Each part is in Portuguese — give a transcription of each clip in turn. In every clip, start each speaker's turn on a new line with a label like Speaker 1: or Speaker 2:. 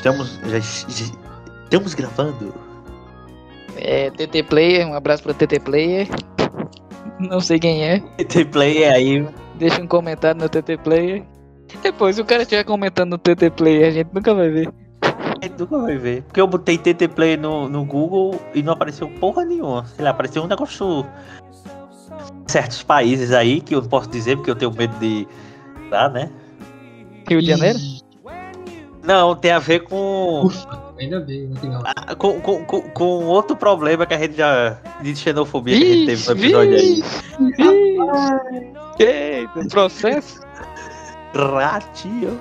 Speaker 1: Estamos. Já, já- estamos gravando.
Speaker 2: É, TT Player, um abraço pro TT Player. Não sei quem é.
Speaker 1: TT Player aí.
Speaker 2: Deixa um comentário no TT Player. Depois, se o cara estiver comentando no TT Player, a gente nunca vai ver.
Speaker 1: a gente Nunca vai ver. Porque eu botei TT Player no, no Google e não apareceu porra nenhuma. Sei lá, apareceu um negócio. Certos países aí que eu não posso dizer porque eu tenho medo de. Tá, né?
Speaker 2: Rio de Janeiro?
Speaker 1: Não, tem a ver com.
Speaker 3: Ufa, ainda bem, no final.
Speaker 1: Ah, com, com, com, com outro problema que a gente já. de xenofobia que a gente teve no episódio aí.
Speaker 2: Ixi, Eita, processo?
Speaker 1: Ratinho.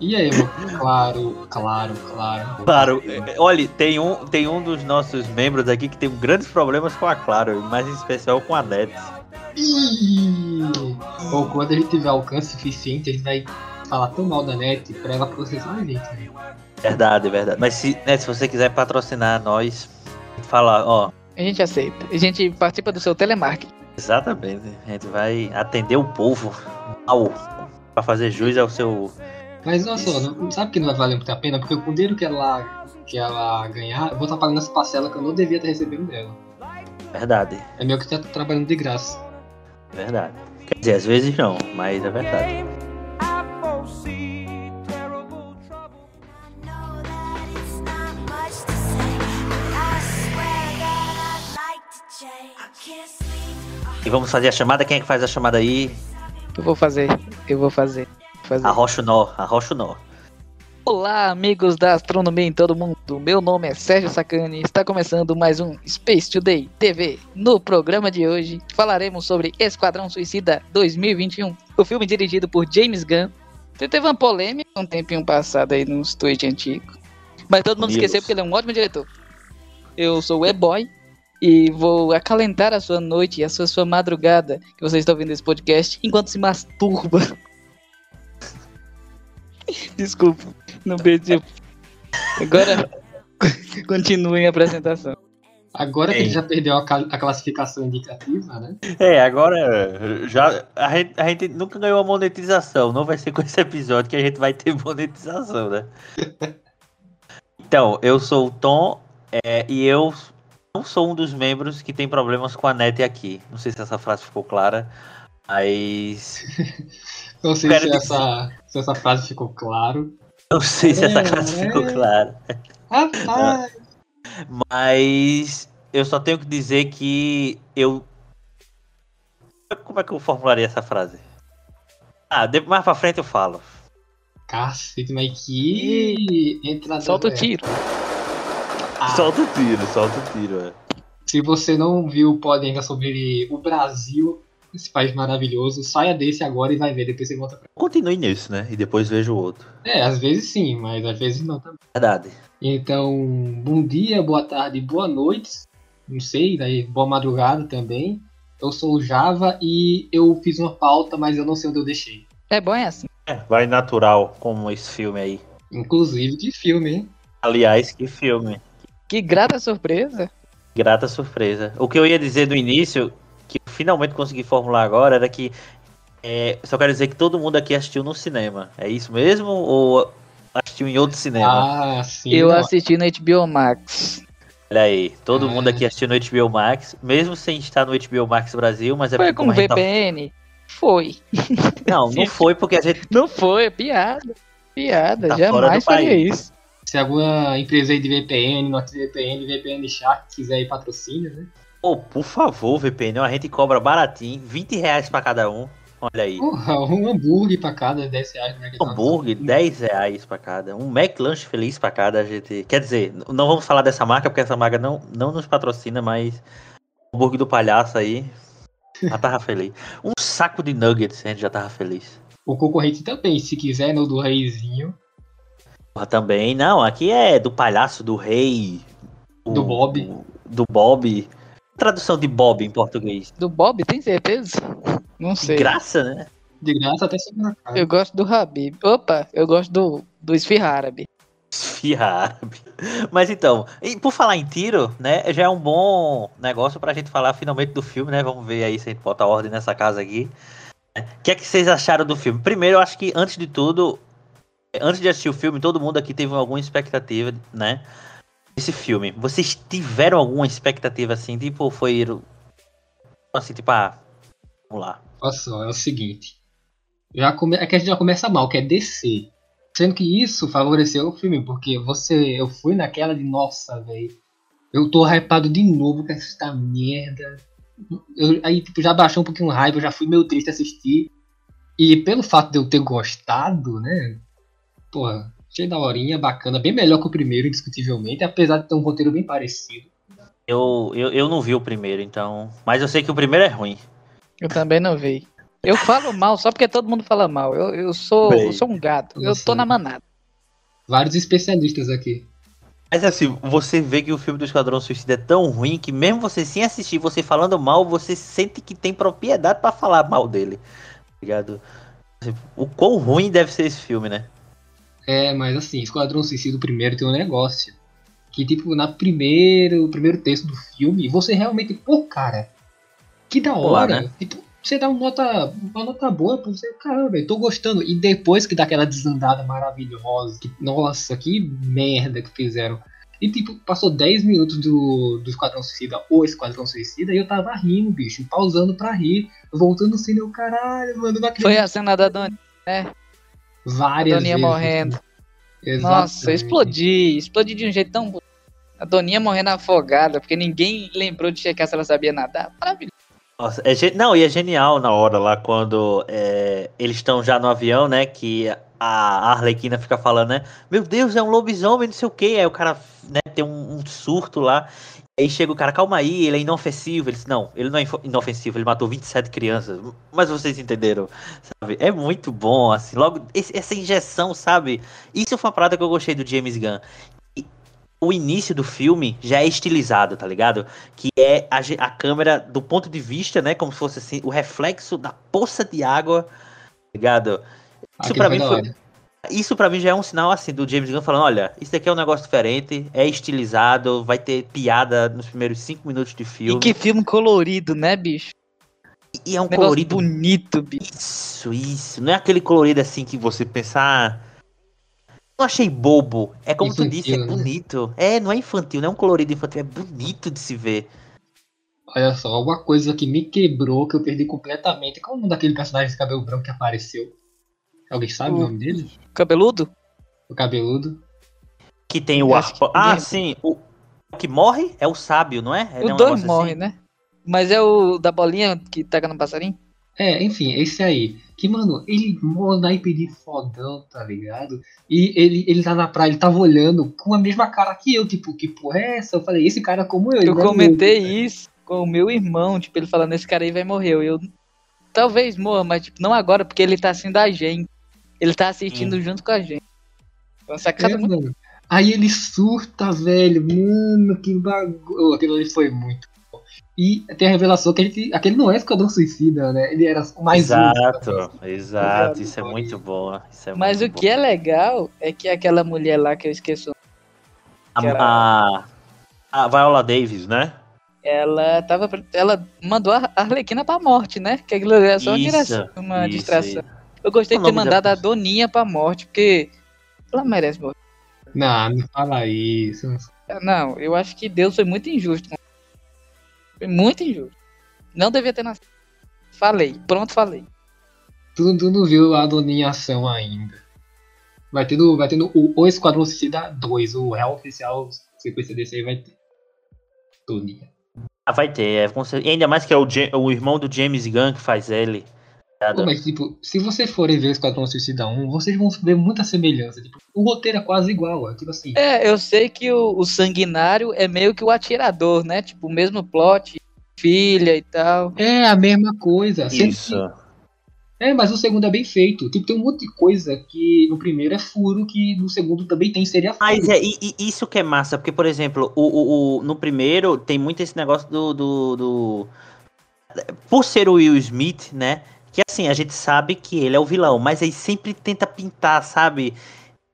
Speaker 3: E aí, meu? Claro, claro, claro.
Speaker 1: Claro, é, olha, tem um, tem um dos nossos membros aqui que tem grandes problemas com a Claro, mais em especial com a Net.
Speaker 3: Ih! Ou quando a gente tiver alcance suficiente, a gente vai falar tão mal da net pra ela processar a gente. né?
Speaker 1: Verdade, verdade. Mas se, né, se você quiser patrocinar nós, falar, ó,
Speaker 2: A gente aceita. A gente participa do seu telemarketing.
Speaker 1: exatamente, a gente vai atender o povo mal pra fazer jus ao seu.
Speaker 3: Mas olha só, não, sabe que não vai valer muito a pena? Porque o dinheiro que ela, que ela ganhar, eu vou estar pagando essa parcela que eu não devia estar recebendo dela.
Speaker 1: Verdade,
Speaker 3: É meu que tá trabalhando de graça.
Speaker 1: verdade. Quer dizer, às vezes não, mas é verdade. E vamos fazer a chamada, quem é que faz a chamada aí?
Speaker 2: Eu vou fazer. Eu vou fazer. fazer.
Speaker 1: Arrocha o nó, arrocha o nó.
Speaker 2: Olá, amigos da astronomia em todo mundo. Meu nome é Sérgio Sacani. Está começando mais um Space Today TV. No programa de hoje, falaremos sobre Esquadrão Suicida 2021, o filme dirigido por James Gunn. Teve uma polêmica um tempinho passado aí nos tweets antigos, mas todo mundo
Speaker 1: News.
Speaker 2: esqueceu porque ele é um ótimo diretor. Eu sou o E-Boy e vou acalentar a sua noite e a sua, sua madrugada que você está ouvindo esse podcast enquanto se masturba. Desculpa, não perdi. Agora, continuem a apresentação.
Speaker 3: Agora que a gente
Speaker 1: Ei.
Speaker 3: já perdeu a, a classificação indicativa, né?
Speaker 1: É, agora já a gente, a gente nunca ganhou a monetização. Não vai ser com esse episódio que a gente vai ter monetização, né? Então, eu sou o Tom é, e eu não sou um dos membros que tem problemas com a net aqui. Não sei se essa frase ficou clara, mas
Speaker 3: Não sei se essa, se essa frase ficou claro.
Speaker 1: não sei se essa
Speaker 3: É,
Speaker 1: frase ficou
Speaker 3: é.
Speaker 1: clara.
Speaker 3: Rapaz!
Speaker 1: Mas eu só tenho que dizer que eu. Como é que eu formularia essa frase? Ah, de- mais pra frente eu falo.
Speaker 3: Cacete, mas que entrada.
Speaker 2: Solta o tiro.
Speaker 1: Solta o tiro, solta o tiro. é.
Speaker 3: Se você não viu o pod ainda sobre o Brasil, esse país maravilhoso, saia desse agora e vai ver, depois você volta pra.
Speaker 1: Continue nisso, né? E depois vejo o outro.
Speaker 3: É, às vezes sim, mas às vezes não também.
Speaker 1: Verdade.
Speaker 3: Então, bom dia, boa tarde, boa noite. Não sei, daí boa madrugada também. Eu sou o Java e eu fiz uma pauta, mas eu não sei onde eu deixei.
Speaker 2: É bom é assim.
Speaker 1: É, vai natural, como esse filme aí.
Speaker 3: Inclusive, que filme, hein?
Speaker 1: Aliás, que filme.
Speaker 2: Que grata surpresa.
Speaker 1: Grata surpresa. O que eu ia dizer no início, que eu finalmente consegui formular agora, era que é, só quero dizer que todo mundo aqui assistiu no cinema. É isso mesmo? Ou assistiu em outro cinema?
Speaker 3: Ah, sim.
Speaker 2: Eu
Speaker 3: não.
Speaker 2: assisti no HBO Max.
Speaker 1: Olha aí, todo
Speaker 3: Ah.
Speaker 1: mundo aqui assistiu no HBO Max, mesmo sem estar no HBO Max Brasil, mas é
Speaker 2: Foi com
Speaker 1: como a gente tá-
Speaker 2: VPN? Foi.
Speaker 1: Não, não foi porque a gente
Speaker 2: Não foi, é piada. Piada,
Speaker 1: Tá
Speaker 2: jamais
Speaker 1: do
Speaker 2: faria isso.
Speaker 3: Se alguma empresa aí de VPN, NordVPN, VPN Shark quiser ir patrocínio, né?
Speaker 1: Pô, por favor, VPN, a gente cobra baratinho, 20 reais pra cada um. Olha aí.
Speaker 3: Porra, um hambúrguer pra cada 10 reais. Né, que tá-
Speaker 1: Hambúrguer, 10 reais pra cada. Um McLanche feliz pra cada. A gente... Quer dizer, não vamos falar dessa marca, porque essa marca não, não nos patrocina, mas. O hambúrguer do palhaço aí. Já tava feliz. Um saco de nuggets, a gente já tava feliz.
Speaker 3: O concorrente também, se quiser, no do Reizinho,
Speaker 1: também. Não, aqui é do palhaço, do rei. o-
Speaker 3: Do Bob.
Speaker 1: o- do Bob. Tradução de Bob em português.
Speaker 2: Do Bob, tem certeza? Não sei.
Speaker 1: Graça, né?
Speaker 3: de graça até cara.
Speaker 2: Eu gosto do Habib. Opa, eu gosto do, do esfirra árabe.
Speaker 1: Esfirra árabe. Mas então, e por falar em tiro, né? Já é um bom negócio pra gente falar finalmente do filme, né? Vamos ver aí se a gente bota ordem nessa casa aqui. O que é que vocês acharam do filme? Primeiro, eu acho que antes de tudo, Antes de assistir o filme, todo mundo aqui teve alguma expectativa, né? Esse filme. Vocês tiveram alguma expectativa assim? Tipo, foi. Assim, tipo, ah. Vamos lá.
Speaker 3: Olha só, é o seguinte. Já come... É que a gente já começa mal, que é descer. Sendo que isso favoreceu o filme, porque você. Eu fui naquela de nossa, velho. Eu tô hypado de novo com essa merda. Eu, aí, tipo, já baixou um pouquinho o hype, eu já fui meio triste assistir. E pelo fato de eu ter gostado, né? Porra, achei da horinha, bacana, bem melhor que o primeiro, indiscutivelmente, apesar de ter um roteiro bem parecido.
Speaker 1: Eu, eu, eu não vi o primeiro, então. Mas eu sei que o primeiro é ruim.
Speaker 2: Eu também não vi. Eu falo mal só porque todo mundo fala mal. Eu, eu, sou,
Speaker 1: Bem,
Speaker 2: eu sou um gato. Eu tô na manada.
Speaker 3: Vários especialistas aqui.
Speaker 1: Mas assim, você vê que o filme do Esquadrão Suicida é tão ruim que mesmo você sem assistir, você falando mal, você sente que tem propriedade pra falar mal dele. Tá ligado? O quão ruim deve ser esse filme, né?
Speaker 3: É, mas assim, Esquadrão Suicida, o primeiro tem um negócio. Que, tipo, na primeiro, primeiro texto do filme, você realmente, pô, cara, que da
Speaker 1: Pô,
Speaker 3: hora.
Speaker 1: né?
Speaker 3: Tipo, você dá uma nota, uma nota boa pra você, caramba, velho, tô gostando. E depois que dá aquela desandada maravilhosa, que, nossa, que merda que fizeram. E, tipo, passou 10 minutos do, do Esquadrão Suicida, ou Esquadrão Suicida, e eu tava rindo, bicho, pausando pra rir, voltando no cine, eu, caralho, mano, não acredito.
Speaker 2: Foi a cena da Doni.
Speaker 3: Várias
Speaker 2: A Doninha
Speaker 3: vezes.
Speaker 2: morrendo.
Speaker 3: Exatamente.
Speaker 2: Nossa, eu explodi. Explodi de um jeito tão. bonito. A Doninha morrendo afogada, porque ninguém lembrou de checar se ela sabia nadar. Maravilhoso.
Speaker 1: Nossa, é gen- não, e é genial na hora lá quando é, eles estão já no avião, né? Que a Arlequina fica falando, né? Meu Deus, é um lobisomem, não sei o que. Aí o cara né, tem um, um surto lá. Aí chega o cara, calma aí, ele é inofensivo. Ele disse, não, ele não é inofensivo, ele matou 27 crianças. Mas vocês entenderam, sabe? É muito bom, assim. Logo, esse- essa injeção, sabe? Isso foi uma parada que eu gostei do James Gunn. E o início do filme já é estilizado, tá ligado? que é a, a câmera do ponto de vista, né? Como se fosse assim, o reflexo da poça de água, tá ligado? Isso
Speaker 3: Aquilo
Speaker 1: pra mim foi. Isso pra mim já é um sinal assim do James Gunn falando, olha, isso daqui é um negócio diferente, é estilizado, vai ter piada nos primeiros cinco minutos de
Speaker 2: E
Speaker 1: filme.
Speaker 2: que filme colorido, né, bicho?
Speaker 1: E é um
Speaker 2: Negócio
Speaker 1: colorido
Speaker 2: bonito, bicho.
Speaker 1: Isso, isso. Não é aquele colorido assim que você pensar. Não achei bobo. É como tu disse, é
Speaker 3: Infantil, né?
Speaker 1: bonito. É, não é infantil, não é um colorido infantil, é bonito de se ver.
Speaker 3: Olha só, uma coisa que me quebrou, que eu perdi completamente. Qual é o nome daquele personagem de cabelo branco que apareceu? Alguém sabe o,
Speaker 2: O-
Speaker 3: nome dele?
Speaker 2: Cabeludo?
Speaker 3: O cabeludo?
Speaker 1: Que tem o arpa...
Speaker 2: que
Speaker 1: Ah, sim. O o que morre é o sábio, não é? É, não é
Speaker 2: o
Speaker 1: um
Speaker 2: dois morre,
Speaker 1: assim?
Speaker 2: né? Mas é o da bolinha que taca no passarinho?
Speaker 3: É, enfim, esse aí. Que, mano, ele mó naipe de fodão, tá ligado? E ele, ele tá na praia, ele tava olhando com a mesma cara que eu, tipo, que porra é essa? Eu falei, esse cara é como eu. ele
Speaker 2: Eu
Speaker 3: é
Speaker 2: comentei
Speaker 3: louco,
Speaker 2: isso com o meu irmão, tipo, ele falando, esse cara aí vai morrer. Eu, talvez morra, mas tipo, não agora, porque ele tá assistindo a gente. Ele tá assistindo junto com a gente. Então,
Speaker 3: É,
Speaker 2: muito.
Speaker 3: mano. Aí ele surta, velho. Mano, que bagulho. Aquilo ali foi muito bom. E tem a revelação que ele, aquele não é Esquadrão Suicida, né? Ele era o mais um.
Speaker 1: Exato, exato.
Speaker 3: Obrigado,
Speaker 1: Isso é muito bom. Isso é
Speaker 2: Mas o
Speaker 1: muito
Speaker 2: que
Speaker 1: bom.
Speaker 2: é legal é que aquela mulher lá que eu esqueço, que era-
Speaker 1: A, a, a Viola Davis, né?
Speaker 2: ela tava. Ela mandou a Arlequina pra morte, né? Que aquilo era só uma,
Speaker 1: Isso, isso
Speaker 2: distração.
Speaker 1: aí.
Speaker 2: Eu gostei de ter mandado
Speaker 1: da-
Speaker 2: a Doninha pra morte, porque ela merece morrer.
Speaker 3: Não, não fala isso.
Speaker 2: Não, eu acho que Deus foi muito injusto. com- Foi muito injusto. Não devia ter nascido. Falei, pronto, falei.
Speaker 3: Tu, tu não viu a Doninha em ação ainda. Vai ter, no, vai ter no, o, o Esquadrão Suicida 2, o real oficial sequência desse aí vai ter. Doninha.
Speaker 1: Ah, vai ter, é, e ainda mais que é o, o irmão do James Gunn que faz ele.
Speaker 3: Pô, mas, tipo, se vocês forem ver o Esquadrão Suicida 1, vocês vão ver muita semelhança. Tipo, o roteiro é quase igual. É, tipo assim.
Speaker 2: É, eu sei que o, o sanguinário é meio que o atirador, né? Tipo, o mesmo plot, filha e tal.
Speaker 3: É a mesma coisa.
Speaker 1: Isso.
Speaker 3: que- é, mas o segundo é bem feito. Tipo, tem um monte de coisa que no primeiro é furo, que no segundo também tem, seria furo.
Speaker 1: Mas é e- e isso que é massa, porque, por exemplo, o, o, o- no primeiro tem muito esse negócio do, do, do- Por ser o Will Smith, né? Que assim, a gente sabe que ele é o vilão, mas aí sempre tenta pintar, sabe?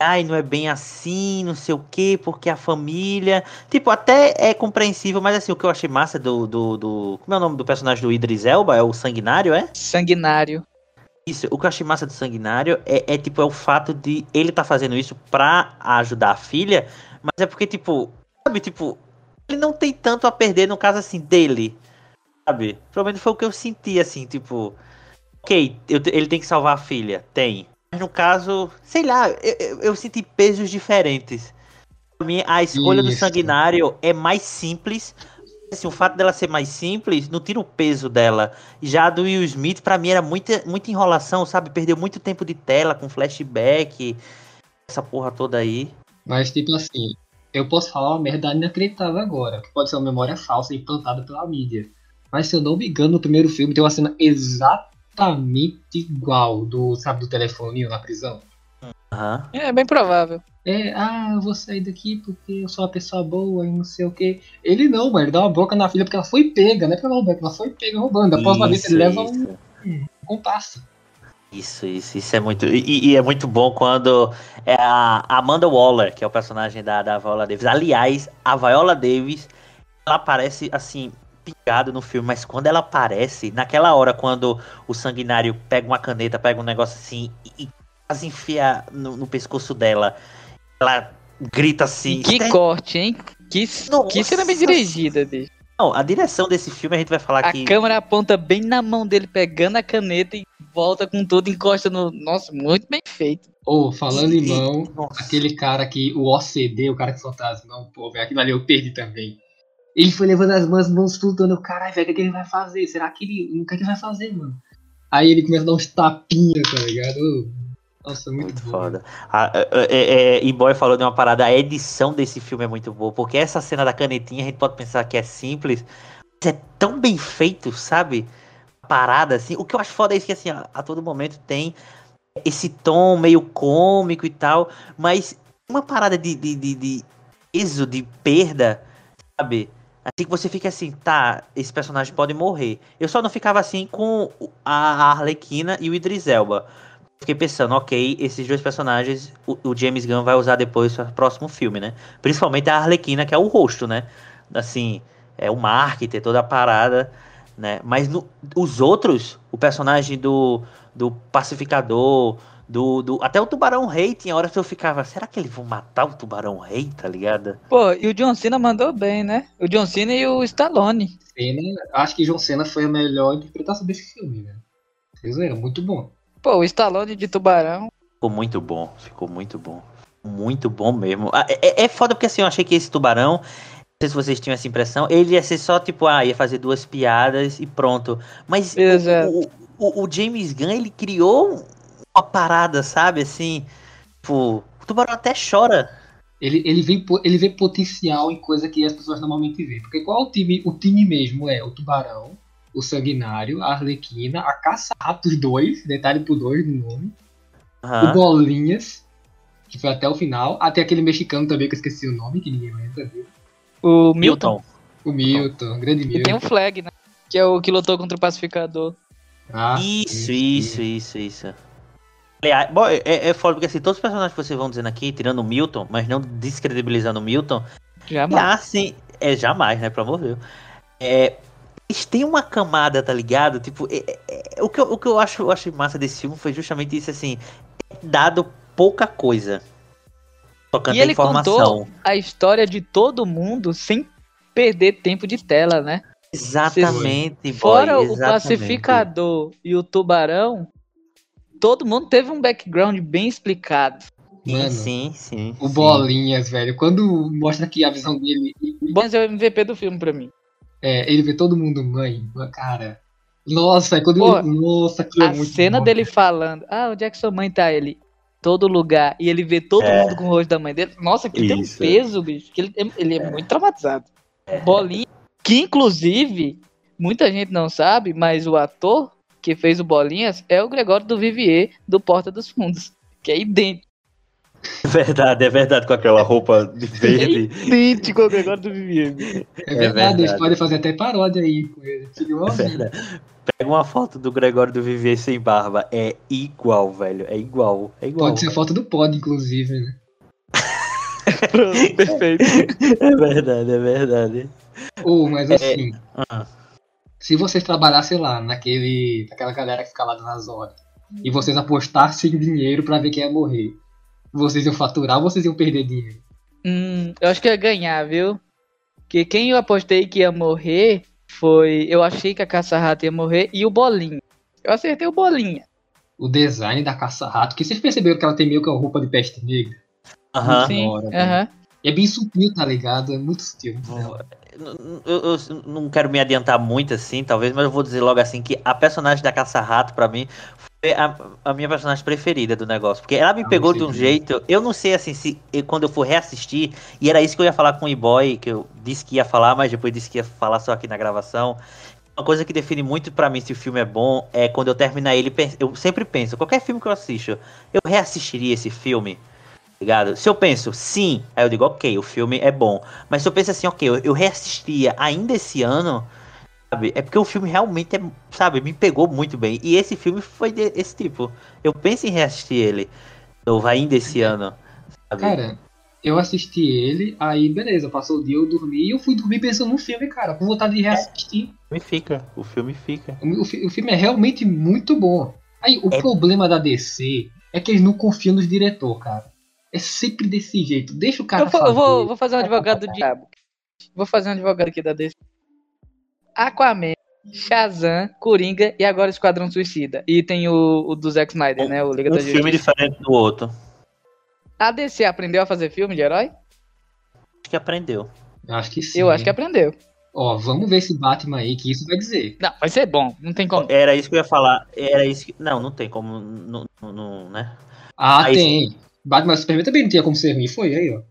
Speaker 1: Ai, não é bem assim, não sei o quê, porque a família. Tipo, até é compreensível, mas assim, o que eu achei massa do. do, do- Como é o nome do personagem do Idris Elba? É o Sanguinário, é?
Speaker 2: Sanguinário.
Speaker 1: Isso, o que eu achei massa do Sanguinário é, é, tipo, é o fato de ele tá fazendo isso pra ajudar a filha, mas é porque, tipo, sabe, tipo, ele não tem tanto a perder no caso assim dele. Sabe? Pelo menos foi o que eu senti, assim, tipo. Ok, eu ele tem que salvar a filha. Tem. Mas no caso, sei lá, eu, eu- eu senti pesos diferentes. Pra mim, a escolha do
Speaker 3: Isso.
Speaker 1: sanguinário é mais simples. Assim, o fato dela ser mais simples não tira o peso dela. Já a do Will Smith, pra mim, era muita, muita enrolação, sabe? Perdeu muito tempo de tela com flashback, essa porra toda aí.
Speaker 3: Mas, tipo assim, eu posso falar uma merda inacreditável agora, que pode ser uma memória falsa implantada pela mídia. Mas se eu não me engano, no primeiro filme tem uma cena exatamente igual do, sabe, do telefoninho na prisão.
Speaker 1: Aham.
Speaker 2: É bem provável.
Speaker 3: É, ah, eu vou sair daqui porque eu sou uma pessoa boa e não sei o que. Ele não, mano, ele dá uma boca na filha porque ela foi pega, não é porque ela roubou, é que ela foi pega roubando. Após uma vez
Speaker 1: Isso,
Speaker 3: ele leva
Speaker 1: isso.
Speaker 3: um compasso.
Speaker 1: Isso, isso, isso é muito. E, e é muito bom quando é a Amanda Waller, que é o personagem da, da Viola Davis. Aliás, a Viola Davis, ela aparece assim, pingado no filme, mas quando ela aparece, naquela hora, quando o sanguinário pega uma caneta, pega um negócio assim e, quase enfia no, no pescoço dela, ela grita assim.
Speaker 2: Que
Speaker 1: "Ste-
Speaker 2: corte, hein? Que,
Speaker 1: Nossa
Speaker 2: que cena bem dirigida, bicho.
Speaker 1: Não, a direção desse filme a gente vai falar
Speaker 2: A
Speaker 1: que.
Speaker 2: câmera aponta bem na mão dele, pegando a caneta e volta com tudo, encosta no. Nossa, muito bem feito.
Speaker 3: Ou, falando em mão,
Speaker 1: Nossa.
Speaker 3: aquele cara que, o OCD, o cara que solta as mãos, pô, velho, aquilo ali eu perdi também. Ele foi levando as mãos, mãos flutuando, eu, caralho, velho, o que, que ele vai fazer? Será que ele. O que, que ele vai fazer, mano? Aí ele começa a dar uns tapinhas, tá ligado? Nossa, muito,
Speaker 1: Muito foda. A, é, é, é, e Boy falou de uma parada, a edição desse filme é muito boa, porque essa cena da canetinha a gente pode pensar que é simples, mas é tão bem feito, sabe? Parada, assim. O que eu acho foda é isso que, assim, a, a todo momento tem esse tom meio cômico e tal, mas uma parada de, de, de, de peso, de perda, sabe? Assim que você fica assim, tá, esse personagem pode morrer. Eu só não ficava assim com a Arlequina e o Idris Elba. Fiquei pensando, ok, esses dois personagens o, o James Gunn vai usar depois no próximo filme, né? Principalmente a Arlequina, que é o rosto, né? Assim, é o marketing, toda a parada, né? Mas no- os outros, o personagem do, do pacificador, do, do. Até o Tubarão Rei, tinha horas que eu ficava, será que eles vão matar o Tubarão Rei, tá ligado?
Speaker 2: Pô, e o John Cena mandou bem, né? O John Cena e o Stallone.
Speaker 3: Cena, acho que John Cena foi a melhor interpretação desse filme, né? Vocês viram? Muito bom.
Speaker 2: Pô, o Stallone de Tubarão.
Speaker 1: Ficou muito bom, ficou muito bom. Muito bom mesmo. Ah, É, é foda porque assim, eu achei que esse tubarão, não sei se vocês tinham essa impressão, ele ia ser só tipo, ah, ia fazer duas piadas e pronto. Mas o, o, o James Gunn, ele criou uma parada, sabe, assim, tipo, o tubarão até chora.
Speaker 3: Ele, ele, vê, ele vê potencial em coisa que as pessoas normalmente vê. Porque qual é o time? O time mesmo é o Tubarão, o Sanguinário, a Arlequina, a Caça-Ratos 2, detalhe pro 2 no nome, o
Speaker 1: Aham.
Speaker 3: Bolinhas, que foi até o final, até aquele mexicano também que eu esqueci o nome, que ninguém lembra dele.
Speaker 2: O Milton.
Speaker 3: O Milton, grande
Speaker 2: E tem
Speaker 3: Milton.
Speaker 2: o Flag, né? Que é o que lutou contra o pacificador.
Speaker 3: Ah,
Speaker 1: Isso,
Speaker 3: sim,
Speaker 1: isso, isso, isso. Aliás, bom, é, é foda porque assim, todos os personagens que vocês vão dizendo aqui, tirando o Milton, mas não descredibilizando o Milton,
Speaker 2: Jamais.
Speaker 1: Ah, sim. É jamais, né? Deus. É, eles têm uma camada, tá ligado? Tipo, é- é- é- o, que eu, o que eu acho, eu acho massa desse filme foi justamente isso, assim. é Dado pouca coisa. Tocando
Speaker 2: E
Speaker 1: a
Speaker 2: ele
Speaker 1: informação.
Speaker 2: contou a história de todo mundo sem perder tempo de tela, né?
Speaker 1: Exatamente, boy,
Speaker 2: Fora o
Speaker 1: exatamente.
Speaker 2: pacificador e o tubarão, todo mundo teve um background bem explicado.
Speaker 1: Sim,
Speaker 3: Mano,
Speaker 1: sim, sim.
Speaker 3: O
Speaker 1: sim.
Speaker 3: Bolinhas, velho. Quando mostra aqui a visão dele,
Speaker 2: Bom, esse é o MVP do filme pra mim.
Speaker 3: é, ele vê todo mundo mãe, cara. Nossa, é quando
Speaker 2: Pô,
Speaker 3: ele, Nossa, aquilo é
Speaker 2: A
Speaker 3: muito
Speaker 2: cena
Speaker 3: bom.
Speaker 2: dele falando, ah, onde é que sua mãe tá? Ele, todo lugar. E ele vê todo
Speaker 1: É.
Speaker 2: mundo com o rosto da mãe dele. Nossa, que tem um peso, bicho. Que ele, ele é muito traumatizado. Bolinha, que inclusive, muita gente não sabe, mas o ator que fez o Bolinhas é o Gregório do Vivier, do Porta dos Fundos. Que é idêntico,
Speaker 1: É verdade, é verdade, com aquela roupa de verde.
Speaker 2: idêntico ao Gregório do Vivier. bicho.
Speaker 3: É verdade, eles podem fazer até paródia aí com ele.
Speaker 1: É verdade. Pega uma foto do Gregório do Vivier sem barba. É igual, velho. É igual. É igual.
Speaker 3: Pode ser a foto do pod, inclusive, né?
Speaker 2: Pronto, perfeito.
Speaker 1: É verdade, é verdade.
Speaker 3: Ou, mas assim,
Speaker 1: Ah,
Speaker 3: se vocês trabalhassem lá, naquele. naquela galera que fica lá nas horas, e vocês apostassem dinheiro pra ver quem ia morrer. Vocês iam faturar ou vocês iam perder dinheiro?
Speaker 2: Hum, eu acho que ia ganhar, viu? Porque quem eu apostei que ia morrer foi. Eu achei que a caça-rato ia morrer e o Bolinha. Eu acertei o Bolinha.
Speaker 3: O design da caça-rato, que vocês perceberam que ela tem meio que uma roupa de peste negra.
Speaker 1: Aham.
Speaker 2: Sim.
Speaker 3: hora,
Speaker 2: aham.
Speaker 3: E é bem sutil, tá ligado? É muito sutil.
Speaker 1: Eu, eu não quero me adiantar muito assim, talvez, mas eu vou dizer logo assim que a personagem da Caça-Rato, pra mim, foi a, a minha personagem preferida do negócio. Porque ela me
Speaker 3: Ah,
Speaker 1: pegou de um jeito. Eu não sei assim se quando eu for reassistir, e era isso que eu ia falar com o E-Boy, que eu disse que ia falar, mas depois disse que ia falar só aqui na gravação. Uma coisa que define muito pra mim se o filme é bom é quando eu terminar ele, eu sempre penso, qualquer filme que eu assisto, eu reassistiria esse filme. Ligado? Se eu penso sim, aí eu digo, ok, o filme é bom. Mas se eu penso assim, ok, eu, eu reassistiria ainda esse ano, sabe? É porque o filme realmente é, sabe, me pegou muito bem. E esse filme foi desse tipo. Eu penso em reassistir ele. Novo ainda esse ano. Sabe?
Speaker 3: Cara, eu assisti ele, aí beleza, passou o dia, eu dormi e eu fui dormir pensando no filme, cara, com vontade de reassistir.
Speaker 1: O filme fica. O filme fica.
Speaker 3: O, fi- o filme é realmente muito bom. Aí, o
Speaker 1: É-
Speaker 3: problema da DC é que eles não confiam nos diretor, cara. É sempre desse jeito. Deixa o cara
Speaker 2: Eu, vou-
Speaker 3: fazer.
Speaker 2: eu vou, vou fazer um advogado do diabo. Vou fazer um advogado aqui da DC. Aquaman, Shazam, Coringa e agora Esquadrão Suicida. E tem o, o do Zack Snyder, né? O Liga
Speaker 1: Um
Speaker 2: da
Speaker 1: filme
Speaker 2: Justiça.
Speaker 1: diferente do outro.
Speaker 2: A DC aprendeu a fazer filme de herói?
Speaker 1: Acho que aprendeu.
Speaker 3: Eu acho que sim.
Speaker 2: Eu acho que aprendeu.
Speaker 3: Ó, vamos ver esse Batman aí, que isso vai dizer.
Speaker 2: Não, vai ser bom. Não tem como.
Speaker 1: Era isso que eu ia falar. Era isso que. Não, não tem como. Não, não- não- né?
Speaker 3: Ah,
Speaker 1: Aí
Speaker 3: tem. Batman Superman também não tinha como ser ruim. Foi aí, ó.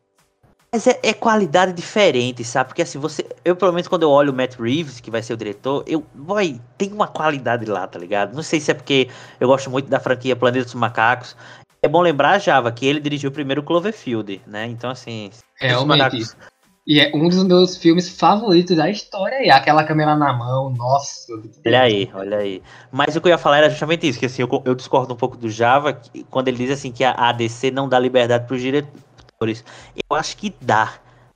Speaker 1: Mas é, é qualidade diferente, sabe? Porque assim, você. Eu, pelo menos, quando eu olho o Matt Reeves, que vai ser o diretor, eu. Boy, tem uma qualidade lá, tá ligado? Não sei se é porque eu gosto muito da franquia Planeta dos Macacos. É bom lembrar, Java, que ele dirigiu primeiro o Cloverfield, né? Então, assim.
Speaker 3: Realmente.
Speaker 1: Macacos-
Speaker 3: E é um dos meus filmes favoritos da história aí. Aquela câmera na mão, nossa.
Speaker 1: Olha aí, olha aí. Mas o que eu ia falar era justamente isso, que assim, eu, eu discordo um pouco do Java, que- quando ele diz assim que a ADC não dá liberdade pros diretores. Eu acho que dá.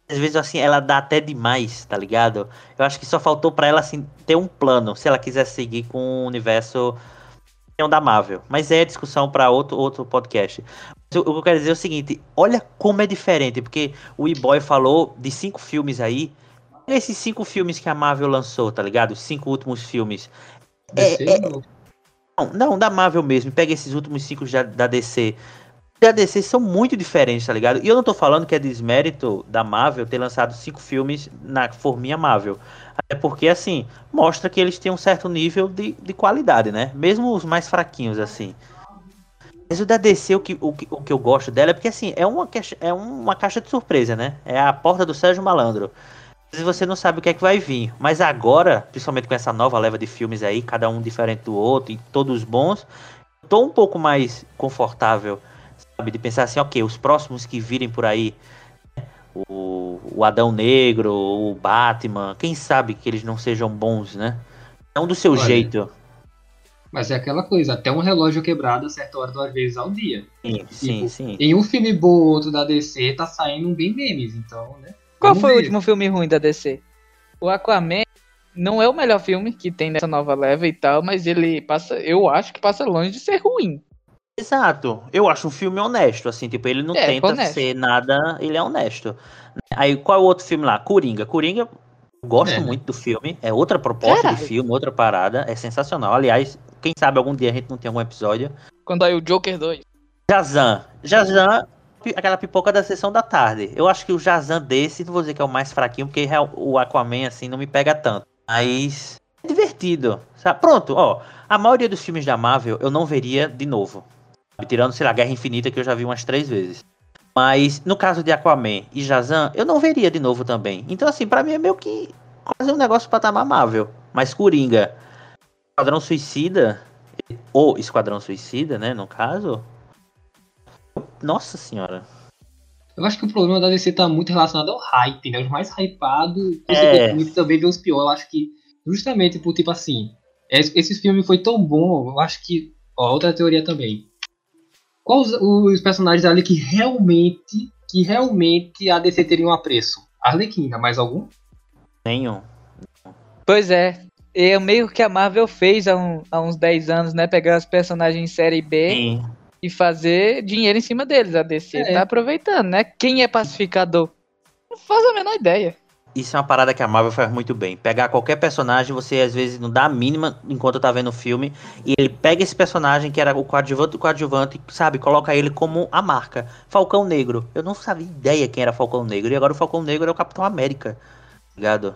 Speaker 1: Às vezes, assim, ela dá até demais, tá ligado? Eu acho que só faltou pra ela, assim, ter um plano, se ela quiser seguir com o universo da Marvel. Mas é discussão pra outro, outro podcast. Mas O que eu quero dizer é o seguinte, olha como é diferente, porque o E-Boy falou de cinco filmes aí, Olha esses cinco filmes que a Marvel lançou, tá ligado? Os cinco últimos filmes.
Speaker 3: DC,
Speaker 1: é-
Speaker 3: não.
Speaker 1: Não, não, da Marvel mesmo. Pega esses últimos cinco já da DC. Da DC são muito diferentes, tá ligado? E eu não tô falando que é desmérito da Marvel ter lançado cinco filmes na forminha Marvel. Até porque, assim, mostra que eles têm um certo nível de, de qualidade, né? Mesmo os mais fraquinhos, assim. Mas o da DC, o que, o, que, o que eu gosto dela é porque, assim, é uma, caixa- é uma caixa de surpresa, né? É a porta do Sérgio Malandro. Às vezes você não sabe o que é que vai vir. Mas agora, principalmente com essa nova leva de filmes aí, cada um diferente do outro e todos bons, eu tô um pouco mais confortável, sabe? De pensar assim, ok, os próximos que virem por aí, né? o, o Adão Negro, o Batman, quem sabe que eles não sejam bons, né? Não do seu
Speaker 3: Olha,
Speaker 1: jeito.
Speaker 3: Mas é aquela coisa, até um relógio quebrado acerta hora duas vezes ao dia.
Speaker 1: Sim, sim,
Speaker 3: Tipo,
Speaker 1: sim.
Speaker 3: Em um filme bom ou outro da DC, tá saindo bem memes, então, né?
Speaker 2: Qual
Speaker 3: Vamos
Speaker 2: foi o
Speaker 3: ver.
Speaker 2: último filme ruim da DC? O Aquaman não é o melhor filme que tem nessa nova leva e tal, mas ele passa, eu acho que passa longe de ser ruim.
Speaker 1: Exato. Eu acho um filme honesto, assim, tipo, ele não
Speaker 2: É,
Speaker 1: tenta
Speaker 2: honesto.
Speaker 1: ser nada, ele é honesto. Aí, qual é o outro filme lá? Coringa. Coringa, gosto
Speaker 3: É,
Speaker 1: muito do filme, é outra proposta
Speaker 2: Caralho.
Speaker 1: de filme, outra parada, é sensacional. Aliás, quem sabe algum dia a gente não tem algum episódio.
Speaker 2: Quando aí o Joker 2.
Speaker 1: Jazam. Jazam, pi- aquela pipoca da sessão da tarde. Eu acho que o Jazam desse, não vou dizer que é o mais fraquinho, porque o Aquaman, assim, não me pega tanto. Mas é divertido. Sabe? Pronto, ó. A maioria dos filmes da Marvel eu não veria de novo. Tirando, sei lá, Guerra Infinita, que eu já vi umas três vezes. Mas no caso de Aquaman e Jazam, eu não veria de novo também. Então, assim, pra mim é meio que quase um negócio pra patamar Marvel. Mas Coringa, Esquadrão Suicida, ou Esquadrão Suicida, né, no caso. Nossa senhora.
Speaker 3: Eu acho que o problema da DC tá muito relacionado ao hype, né? Os mais hypados,
Speaker 1: É.
Speaker 3: consequentemente, também vê os piores. Eu acho que, justamente por tipo assim, es- esse filme foi tão bom, eu acho que. Ó, outra teoria também. Quais os, os personagens ali que realmente, que realmente a DC teria um apreço? Arlequina, mais algum?
Speaker 1: Nenhum.
Speaker 2: Pois é. é meio que a Marvel fez há, um- há uns 10 anos, né? Pegar os personagens série B
Speaker 1: Sim.
Speaker 2: e fazer dinheiro em cima deles. A DC
Speaker 3: É.
Speaker 2: tá aproveitando, né? Quem é pacificador? Não faz a menor ideia.
Speaker 1: Isso é uma parada que a Marvel faz muito bem. Pegar qualquer personagem, você às vezes não dá a mínima enquanto tá vendo o filme. E ele pega esse personagem que era o coadjuvante do coadjuvante, sabe? Coloca ele como a marca. Falcão Negro. Eu não sabia ideia quem era Falcão Negro. E agora o Falcão Negro é o Capitão América. Ligado?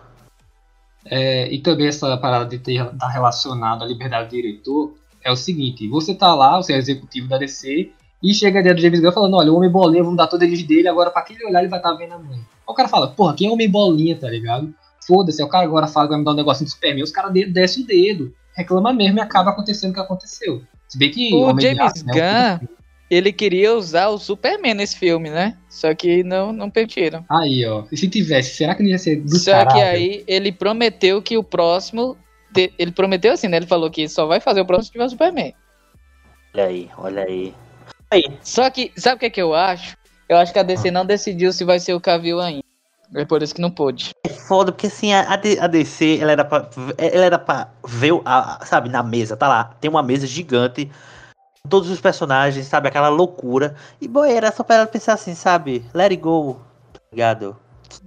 Speaker 3: É, e também essa parada de ter tá relacionado à liberdade do diretor é o seguinte, você tá lá, você é executivo da DC, e chega dentro do James Gunn falando, olha, o Homem Bolinha, vamos dar todo ele dele, agora pra quem ele olhar ele vai estar vendo a mãe. Aí o cara fala, porra, quem é Homem Bolinha, tá ligado? Foda-se, o cara agora fala que vai me dar um negocinho do Superman, os caras de- descem o dedo, reclama mesmo e acaba acontecendo o que aconteceu. Se bem que
Speaker 2: O
Speaker 3: Homem de
Speaker 2: James
Speaker 3: né,
Speaker 2: Gunn, ele queria usar o Superman nesse filme, né? Só que não, não permitiram.
Speaker 3: Aí, ó, e se tivesse, será que não ia ser do
Speaker 2: Só que
Speaker 3: caralho?
Speaker 2: aí ele prometeu que o próximo. te- Ele prometeu assim, né? Ele falou que só vai fazer o próximo se tiver o Superman.
Speaker 1: Olha aí, olha aí. Aí,
Speaker 2: Só que, sabe o que, é que eu acho? Eu acho que a DC não decidiu se vai ser o Cavill ainda. É por isso que não pôde.
Speaker 1: é foda, porque assim, a, a a DC, ela era pra, ela era pra ver, o- a, a- sabe, na mesa, tá lá, tem uma mesa gigante, todos os personagens, sabe, aquela loucura. E, boy, era só pra ela pensar assim, sabe, let it go, tá ligado?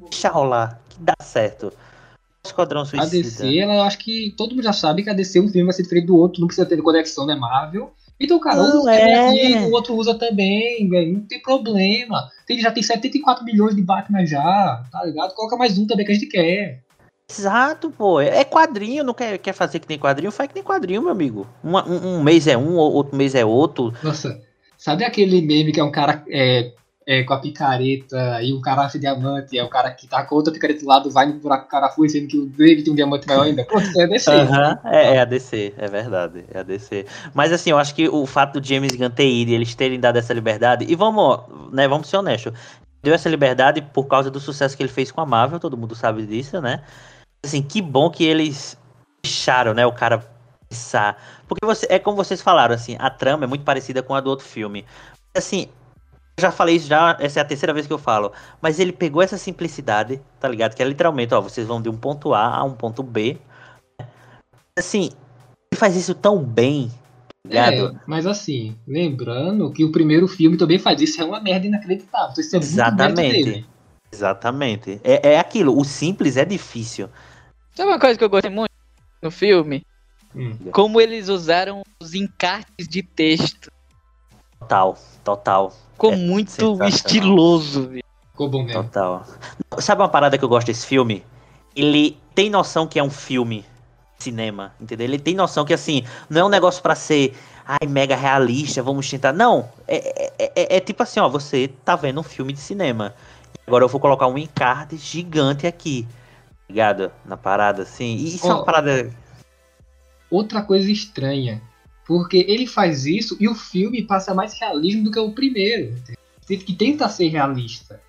Speaker 1: Deixa rolar, que dá certo. Esquadrão
Speaker 3: A
Speaker 1: Suicida.
Speaker 3: DC, ela, eu acho que todo mundo já sabe que a DC, um filme vai ser diferente do outro, não precisa ter conexão, né, Marvel. Então, cara,
Speaker 1: Não,
Speaker 3: usa
Speaker 1: é.
Speaker 3: aqui, o outro usa também, velho, não tem problema. Ele já tem 74 milhões de Batman já, tá ligado? Coloca mais um também que a gente quer.
Speaker 1: Exato, pô. É quadrinho, não quer, quer fazer que nem quadrinho? Faz que nem quadrinho, meu amigo. Uma- um, um mês é um, outro mês é outro.
Speaker 3: Nossa, sabe aquele meme que é um cara é, é, com a picareta e o cara acha diamante, é o cara que tá com outra picareta do lado, vai no buraco que o cara foi, sendo que o dele tem um diamante maior ainda? É DC.
Speaker 1: Aham, é, é a DC, é verdade, é a DC. Mas assim, eu acho que o fato do James Gunn ter ido e eles terem dado essa liberdade, e vamos, né, vamos ser honestos, deu essa liberdade por causa do sucesso que ele fez com a Marvel, todo mundo sabe disso, né? Assim, que bom que eles deixaram, né, o cara pensar. Porque você, é como vocês falaram, assim, a trama é muito parecida com a do outro filme. Assim, já falei isso já, essa é a terceira vez que eu falo, mas ele pegou essa simplicidade, tá ligado? Que é literalmente, ó, vocês vão de um ponto A a um ponto B, assim, ele faz isso tão bem, tá ligado?
Speaker 3: É, mas assim, lembrando que o primeiro filme também faz isso, é uma merda inacreditável. Então isso é
Speaker 1: Exatamente.
Speaker 3: dele.
Speaker 1: Exatamente. É, é aquilo, o simples é difícil.
Speaker 2: Sabe uma coisa que eu gostei muito no filme?
Speaker 3: Hum.
Speaker 2: Como eles usaram os encartes de texto.
Speaker 1: Total, total,
Speaker 2: Ficou
Speaker 1: É
Speaker 2: muito estiloso, velho.
Speaker 3: Ficou bom mesmo.
Speaker 1: total. Sabe uma parada que eu gosto desse filme? Ele tem noção que é um filme de cinema, entendeu? Ele tem noção que, assim, não é um negócio pra ser, ai, mega realista, vamos tentar. Não, é, é, é- é tipo assim, ó, você tá vendo um filme de cinema. Agora eu vou colocar um encarte gigante aqui, ligado? Na parada, assim. E isso é uma parada
Speaker 3: Outra coisa estranha. Porque ele faz isso e o filme passa mais realismo do que o primeiro. Que tenta ser realista.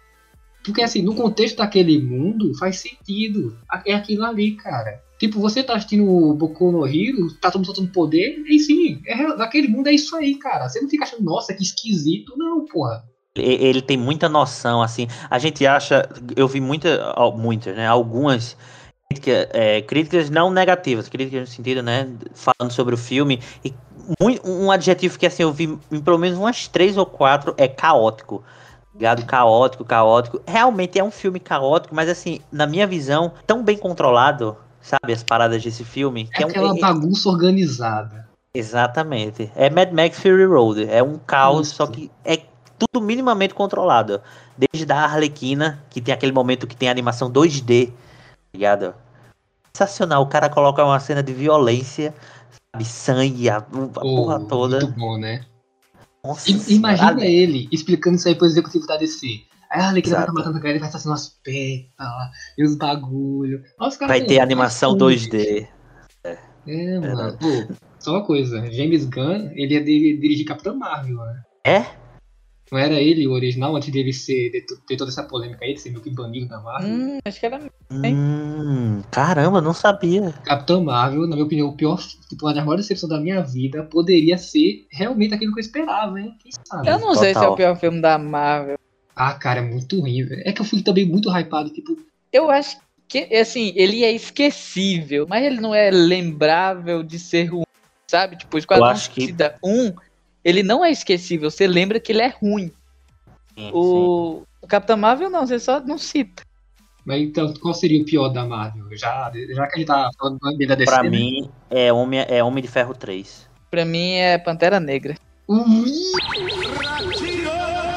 Speaker 3: Porque assim, no contexto daquele mundo, faz sentido. É aquilo ali, cara. Tipo, você tá assistindo o Boku no Hero, tá todo mundo soltando poder, e sim, é, daquele mundo é isso aí, cara. Você não fica achando, nossa, que esquisito. Não, porra.
Speaker 1: Ele tem muita noção, assim. A gente acha. Eu vi muita, muitas, né? Algumas crítica- é, críticas não negativas, críticas no sentido, né? Falando sobre o filme. E um adjetivo que, assim, eu vi em pelo menos umas três ou quatro é caótico. Ligado? Caótico, caótico. Realmente é um filme caótico, mas, assim, na minha visão, tão bem controlado, sabe? As paradas desse filme.
Speaker 3: É
Speaker 1: é um,
Speaker 3: aquela
Speaker 1: é-
Speaker 3: bagunça organizada.
Speaker 1: Exatamente. É Mad Max Fury Road. É um caos,
Speaker 3: Isso.
Speaker 1: só que é tudo minimamente controlado. Desde a Arlequina, que tem aquele momento que tem animação 2D, ligado? Sensacional. O cara coloca uma cena de violência? Sangue, a, a porra
Speaker 3: Pô,
Speaker 1: toda.
Speaker 3: Muito bom, né?
Speaker 1: Nossa
Speaker 3: I-. Imagina ele explicando isso aí pro executivo da DC. Aí a Arlequina vai
Speaker 1: Exato.
Speaker 3: estar matando a galera e vai estar sendo as pétalas e os bagulho. Nossa, cara,
Speaker 1: Vai ter
Speaker 3: faz
Speaker 1: animação
Speaker 3: tudo
Speaker 1: 2D.
Speaker 3: É, mano. Pô, só uma coisa. James Gunn, ele ia di- dirigir Capitão Marvel, né?
Speaker 1: É?
Speaker 3: Não era ele o original antes dele ser, de ter toda essa polêmica aí, de ser meio que banido da Marvel?
Speaker 2: Hum, acho que era. Hein?
Speaker 1: Hum, caramba, não sabia.
Speaker 3: Capitão Marvel, na minha opinião, o pior, tipo, uma das maiores decepções da minha vida, poderia ser realmente aquilo que eu esperava, hein? Quem sabe?
Speaker 2: Eu não sei se é
Speaker 1: Total.
Speaker 2: o pior filme da Marvel.
Speaker 3: Ah, cara, é muito ruim, velho. É que eu fui também muito hypado, tipo,
Speaker 2: Eu acho que, assim, ele é esquecível, mas ele não é lembrável de ser ruim, sabe? Tipo, Esquadrão
Speaker 1: acho que-
Speaker 2: Suicida 1, ele não é esquecível, você lembra que ele é ruim.
Speaker 1: Sim, sim.
Speaker 2: O, o Capitão Marvel não, você só não cita.
Speaker 3: Mas então, qual seria o pior da Marvel? Já, já que a gente tá falando da DC,
Speaker 1: Pra
Speaker 3: né?
Speaker 1: mim, é Homem, é Homem de Ferro 3.
Speaker 2: Pra mim é Pantera Negra.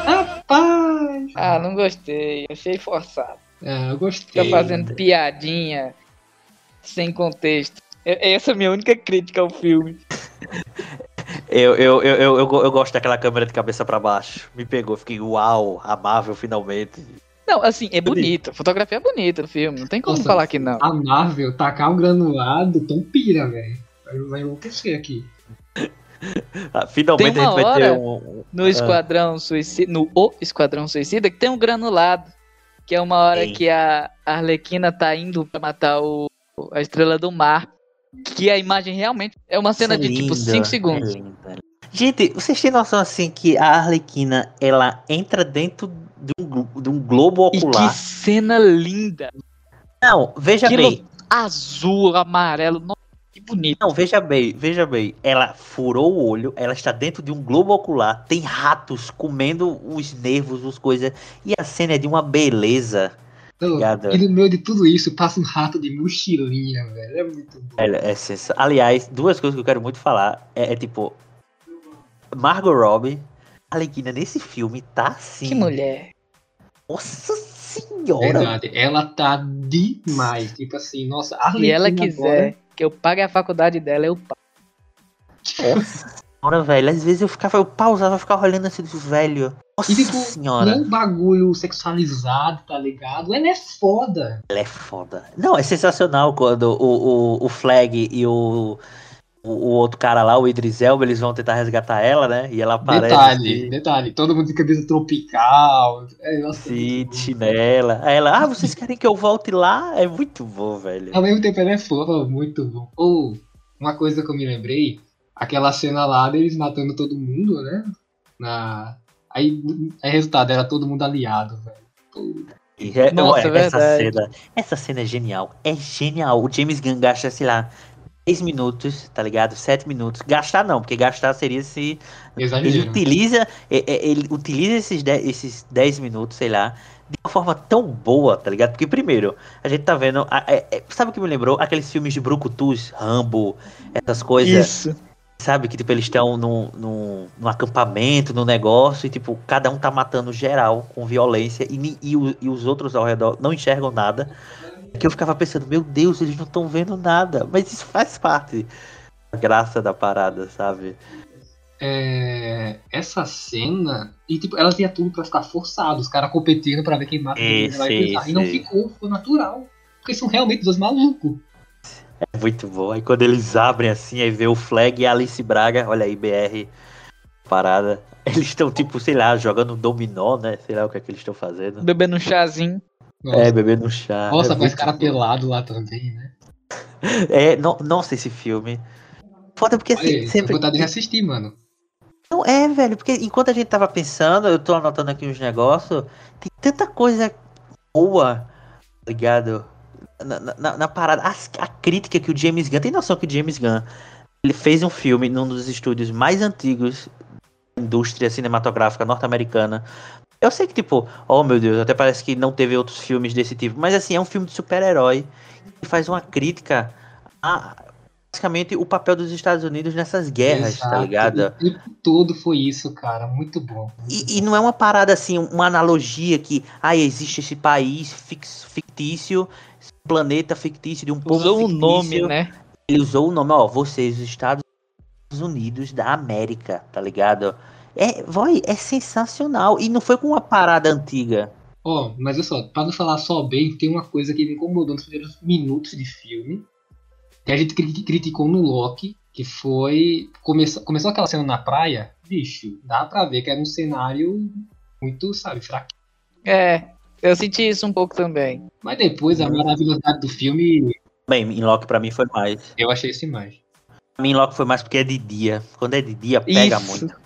Speaker 3: Rapaz!
Speaker 2: Ah, não gostei, achei forçado.
Speaker 3: É, eu gostei.
Speaker 2: Fica fazendo piadinha sem contexto. É- Essa é a minha única crítica ao filme.
Speaker 1: Eu, eu, eu, eu, eu, go- eu gosto daquela câmera de cabeça pra baixo. Me pegou, fiquei, uau, amável finalmente.
Speaker 2: Não, assim, é bonita. A fotografia é bonita no filme. Não tem como
Speaker 3: Nossa,
Speaker 2: falar que não.
Speaker 3: A Marvel tacar um granulado, tão pira, velho. Vai- enlouquecer aqui.
Speaker 1: Ah, finalmente
Speaker 2: Tem
Speaker 1: a
Speaker 2: uma
Speaker 1: gente vai ter
Speaker 2: hora-
Speaker 1: um.
Speaker 2: No Esquadrão Suicida. No O Esquadrão Suicida, que tem um granulado. Que é uma hora que a Arlequina tá indo pra matar o, a Estrela do Mar. Que a imagem realmente é uma cena de tipo 5 segundos.
Speaker 1: É. Gente, vocês têm noção assim que a Arlequina ela entra dentro de um, de um globo
Speaker 2: E que
Speaker 1: ocular?
Speaker 2: cena linda!
Speaker 1: Não, veja
Speaker 2: Aquilo-
Speaker 1: bem.
Speaker 2: Azul, amarelo, nossa, que bonito.
Speaker 1: Não, veja bem, veja bem. Ela furou o olho, ela está dentro de um globo ocular, tem ratos comendo os nervos, as coisas. E a cena é de uma beleza. Obrigado.
Speaker 3: e no meio de tudo isso, passa um rato de mochilinha, velho. É muito bom.
Speaker 1: Velho, é sens- Aliás, duas coisas que eu quero muito falar. É, é tipo. Margot Robbie, a nesse filme tá assim.
Speaker 2: Que mulher.
Speaker 1: Nossa senhora!
Speaker 3: Verdade. Ela tá demais. Tipo assim, nossa, a
Speaker 2: Se ela quiser
Speaker 3: agora-
Speaker 2: que eu pague a faculdade dela, eu pago.
Speaker 1: Nossa senhora, velho. Às vezes eu ficava, eu pausava, eu ficava olhando assim, velho. Nossa
Speaker 3: E tipo,
Speaker 1: senhora.
Speaker 3: é um bagulho sexualizado, tá ligado? Ela é foda.
Speaker 1: Ela é foda. Não, é sensacional quando o, o, o Flag e o, o, o outro cara lá, o Idris Elba, eles vão tentar resgatar ela, né? E ela aparece
Speaker 3: detalhe,
Speaker 1: assim,
Speaker 3: detalhe. Todo mundo de camisa tropical. É, nossa,
Speaker 1: City nela. Aí ela, ah, vocês querem que eu volte lá? É muito bom, velho.
Speaker 3: Ao mesmo tempo ela é fofa, muito bom. Ou, uma coisa que eu me lembrei, aquela cena lá deles matando todo mundo, né? Na... Aí, aí resultado, era todo mundo aliado, velho.
Speaker 1: E é-
Speaker 2: Nossa,
Speaker 1: ué, essa cena, essa cena é genial. É genial. O James Gunn gasta, sei lá, 10 minutos, tá ligado? 7 minutos. Gastar não, porque gastar seria se Ele
Speaker 3: Exagero.
Speaker 1: utiliza, é- é- ele utiliza esses 10, esses 10 minutos, sei lá, de uma forma tão boa, tá ligado? Porque, primeiro, a gente tá vendo. a- é- é- sabe o que me lembrou? Aqueles filmes de Brucutus, Rambo, essas coisas,
Speaker 2: Isso.
Speaker 1: Sabe? Que, tipo, eles estão num, num, num acampamento, num negócio, e, tipo, cada um tá matando geral com violência, e, e, e os outros ao redor não enxergam nada. Que eu ficava pensando, meu Deus, eles não estão vendo nada. Mas isso faz parte da graça da parada, sabe?
Speaker 3: É, essa cena, e tipo, ela tinha tudo pra ficar forçado, os caras competindo pra ver quem mata quem
Speaker 1: Isso,
Speaker 3: vai pensar. E não ficou, foi natural. Porque são realmente dois malucos.
Speaker 1: É muito bom. Aí quando eles abrem assim, aí vê o Flag e a Alice Braga, olha aí, BR parada. Eles estão, tipo, sei lá, jogando dominó, né? Sei lá o que é que eles estão fazendo.
Speaker 2: Bebendo um chazinho.
Speaker 3: Nossa,
Speaker 1: É, bebendo um chá.
Speaker 3: nossa
Speaker 1: é
Speaker 3: mas cara
Speaker 1: bom.
Speaker 3: pelado lá também, né?
Speaker 1: É, no- nossa, esse filme. Foda porque assim,
Speaker 3: Olha, aí,
Speaker 1: sempre.
Speaker 3: tô vontade de reassistir, mano.
Speaker 1: Não é, velho, porque enquanto a gente tava pensando, eu tô anotando aqui uns negócios, tem tanta coisa boa, tá ligado? Na, na- na parada. As- a crítica que o James Gunn. Tem noção que o James Gunn ele fez um filme num dos estúdios mais antigos da indústria cinematográfica norte-americana. Eu sei que, tipo, oh meu Deus, até parece que não teve outros filmes desse tipo, mas assim, é um filme de super-herói que faz uma crítica a basicamente o papel dos Estados Unidos nessas guerras, tá
Speaker 3: Exato.
Speaker 1: ligado?
Speaker 3: O tempo todo foi isso, cara. Muito bom.
Speaker 1: E, e não é uma parada assim, uma analogia que, ah, existe esse país fix- fictício, esse planeta fictício de um povo
Speaker 2: Usou um
Speaker 1: fictício.
Speaker 2: nome, né?
Speaker 1: Ele usou o nome, ó, vocês, os Estados Unidos da América, tá ligado? É, vai, é sensacional. E não foi com uma parada antiga.
Speaker 3: Ó, mas olha só, pra não falar só bem, tem uma coisa que me incomodou nos primeiros minutos de filme. Que a gente cri- criticou no Loki, que foi. Começou, começou aquela cena na praia, bicho, dá pra ver que era um cenário muito, sabe, fraco.
Speaker 2: É, eu senti isso um pouco também.
Speaker 3: Mas depois a maravilhosidade do filme,
Speaker 1: Bem, em Loki pra mim foi mais.
Speaker 3: eu achei isso mais.
Speaker 1: Pra mim, em Loki foi mais porque é de dia. Quando é de dia, pega
Speaker 2: Isso.
Speaker 1: muito.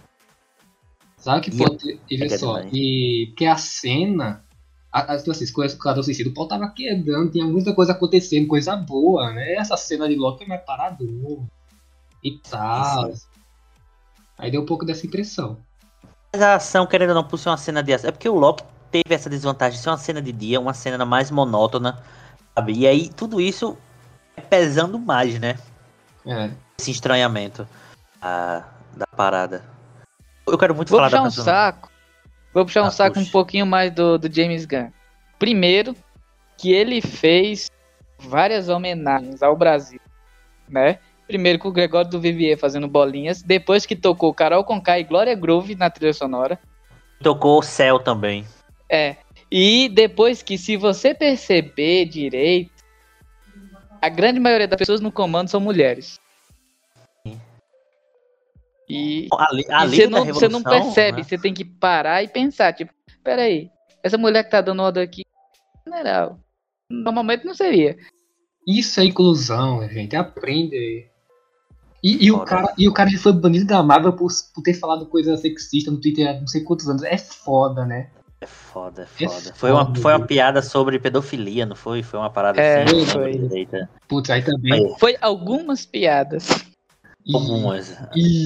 Speaker 3: Sabe que pode. E
Speaker 1: pega
Speaker 3: só,
Speaker 1: demais.
Speaker 3: e porque a cena A, a, tipo assim, com o Esquadrão Suicida, o pau tava quebrando, tinha muita coisa acontecendo, coisa boa, né? Essa cena de Loki foi mais parador e tal. Aí deu um pouco dessa impressão.
Speaker 1: Mas a ação, querendo ou não, por ser uma cena de ação. É porque o Loki teve essa desvantagem de ser uma cena de dia, uma cena mais monótona, sabe? E aí tudo isso é pesando mais, né?
Speaker 3: É.
Speaker 1: Esse estranhamento ah, da parada. Eu quero muito
Speaker 2: Vou
Speaker 1: falar
Speaker 2: puxar
Speaker 1: da
Speaker 2: um saco. Vou puxar um
Speaker 1: Ah,
Speaker 2: saco um
Speaker 1: puxa.
Speaker 2: pouquinho mais do, do James Gunn. Primeiro, que ele fez várias homenagens ao Brasil, né? Primeiro com o Gregório do Vivier fazendo bolinhas, depois que tocou Carol Conká e Glória Groove na trilha sonora.
Speaker 1: Tocou o céu também.
Speaker 2: É. E depois que, se você perceber direito, a grande maioria das pessoas no comando são mulheres. E E você não, você não percebe,
Speaker 1: né?
Speaker 2: você tem que parar e pensar, tipo, peraí, essa mulher que tá dando ordem aqui, general, normalmente não seria.
Speaker 3: Isso é inclusão, gente. Aprende aí. E, e o cara, e o cara já foi banido da Marvel por, por ter falado coisa sexista no Twitter há não sei quantos anos. É foda, né?
Speaker 1: É foda, é
Speaker 3: É
Speaker 1: foda. Foi uma, foi uma piada sobre pedofilia, não foi? Foi uma parada
Speaker 2: É,
Speaker 1: assim.
Speaker 2: foi.
Speaker 3: Putz, aí também.
Speaker 2: Foi algumas piadas.
Speaker 3: E-
Speaker 1: Algumas.
Speaker 3: E,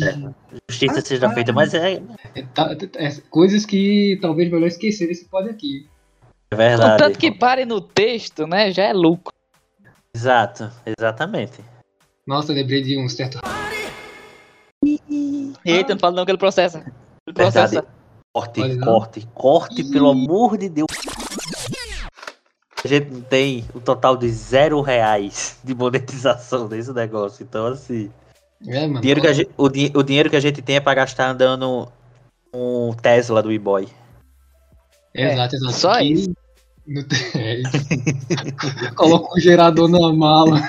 Speaker 1: Justiça
Speaker 3: Ah,
Speaker 1: seja
Speaker 3: ah.
Speaker 1: feita, mas é,
Speaker 3: é, tá- é coisas que talvez melhor esquecer desse pod aqui.
Speaker 1: é verdade.
Speaker 2: Contanto que pare no texto, né, já é lucro.
Speaker 1: Exato, exatamente.
Speaker 3: Nossa, lembrei de um certo.
Speaker 2: Eita, não fala não que ele processa. Ele processa.
Speaker 1: Verdade. Corte,
Speaker 3: Olha,
Speaker 1: corte, corte, pelo amor de Deus. A gente não tem o total de zero reais de monetização desse negócio. Então, assim,
Speaker 3: É, mano.
Speaker 1: o dinheiro, que a gente, o, di- o dinheiro que a gente tem é pra gastar andando um Tesla do e-boy.
Speaker 3: Exato, exato.
Speaker 2: só isso.
Speaker 3: no- é isso. Coloca um gerador na mala.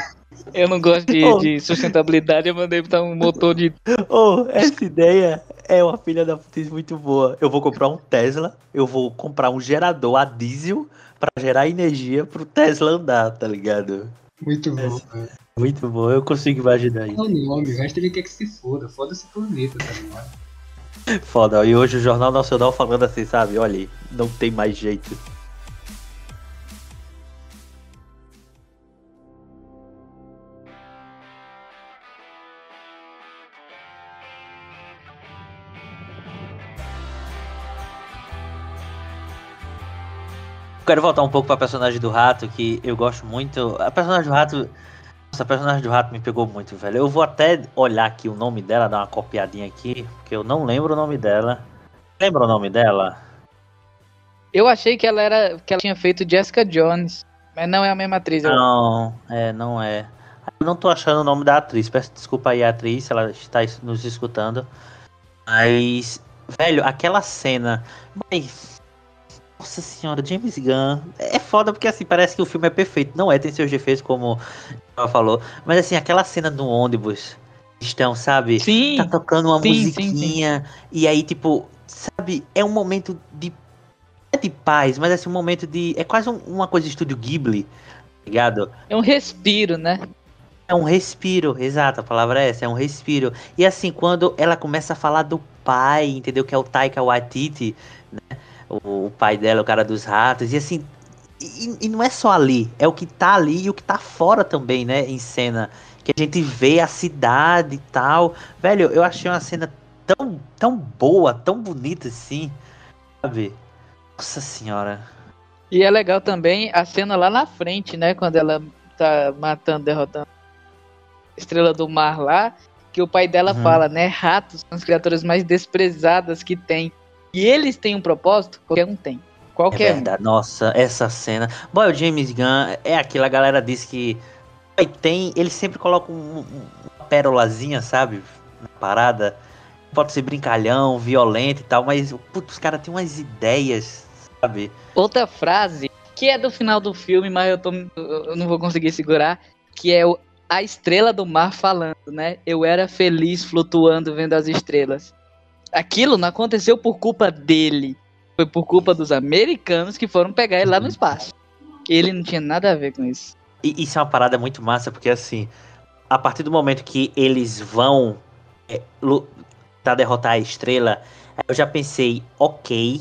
Speaker 2: Eu não gosto de,
Speaker 1: Oh.
Speaker 2: de sustentabilidade, eu mandei botar um motor de.
Speaker 1: Oh, essa ideia é uma filha da putice muito boa. Eu vou comprar um Tesla, eu vou comprar um gerador a diesel pra gerar energia pro Tesla andar, tá ligado?
Speaker 3: Muito bom. velho.
Speaker 1: Muito bom, eu consigo imaginar
Speaker 3: É
Speaker 1: isso.
Speaker 3: o nome, o resto ele quer que se foda. Foda-se planeta, tá ligado?
Speaker 1: Foda, e hoje o Jornal Nacional falando assim, sabe? Olha, não tem mais jeito. Quero voltar um pouco pra personagem do rato, que eu gosto muito. A personagem do rato. Nossa, a personagem do rato me pegou muito, velho. Eu vou até olhar aqui o nome dela, dar uma copiadinha aqui, porque eu não lembro o nome dela. Lembra o nome dela?
Speaker 2: Eu achei que ela era. que ela tinha feito Jessica Jones. Mas não é a mesma atriz. eu-
Speaker 1: Não, é, não é. Eu não tô achando o nome da atriz. Peço desculpa aí, a atriz, se ela está es- nos escutando. Mas, velho, aquela cena. Mas, nossa senhora, James Gunn. É foda porque, assim, parece que o filme é perfeito. Não é, tem seus defeitos, como ela falou. Mas, assim, aquela cena do ônibus. Estão, sabe?
Speaker 2: Sim,
Speaker 1: Tá tocando uma
Speaker 2: sim, sim,
Speaker 1: musiquinha. E aí, tipo, sabe? É um momento de. não É de paz, mas assim, um momento de. É quase um- uma coisa de estúdio Ghibli, tá ligado?
Speaker 2: é um respiro, né?
Speaker 1: É um respiro, exato, a palavra é essa, é um respiro. E assim, quando ela começa a falar do pai, entendeu? Que é o Taika Waititi, né? O, o pai dela, o cara dos ratos, e assim. E, e não é só ali, é o que tá ali e o que tá fora também, né? Em cena. Que a gente vê a cidade e tal. Velho, eu achei uma cena tão, tão boa, tão bonita assim, sabe? Nossa senhora.
Speaker 2: E é legal também a cena lá na frente, né? Quando ela tá matando, derrotando a Estrela do Mar lá. Que o pai dela
Speaker 1: Uhum.
Speaker 2: fala, né? Ratos são as criaturas mais desprezadas que tem. E eles têm um propósito? Qualquer um tem.
Speaker 1: É
Speaker 2: Qualquer um.
Speaker 1: verdade, nossa, essa cena. Bom, o James Gunn é aquilo, a galera diz que tem, ele sempre coloca um- um- uma pérolazinha, sabe? Na parada. Pode ser brincalhão, violento e tal, mas putz, os caras têm umas ideias, sabe?
Speaker 2: Outra frase, que é do final do filme, mas eu, tô, eu não vou conseguir segurar, que é o, a estrela do mar falando, né? Eu era feliz flutuando vendo as estrelas. Aquilo não aconteceu por culpa dele. Foi por culpa dos americanos que foram pegar ele lá no espaço. Ele não tinha nada a ver com isso.
Speaker 1: E isso é uma parada muito massa, porque assim, a partir do momento que eles vão é, derrotar a estrela, eu já pensei, ok.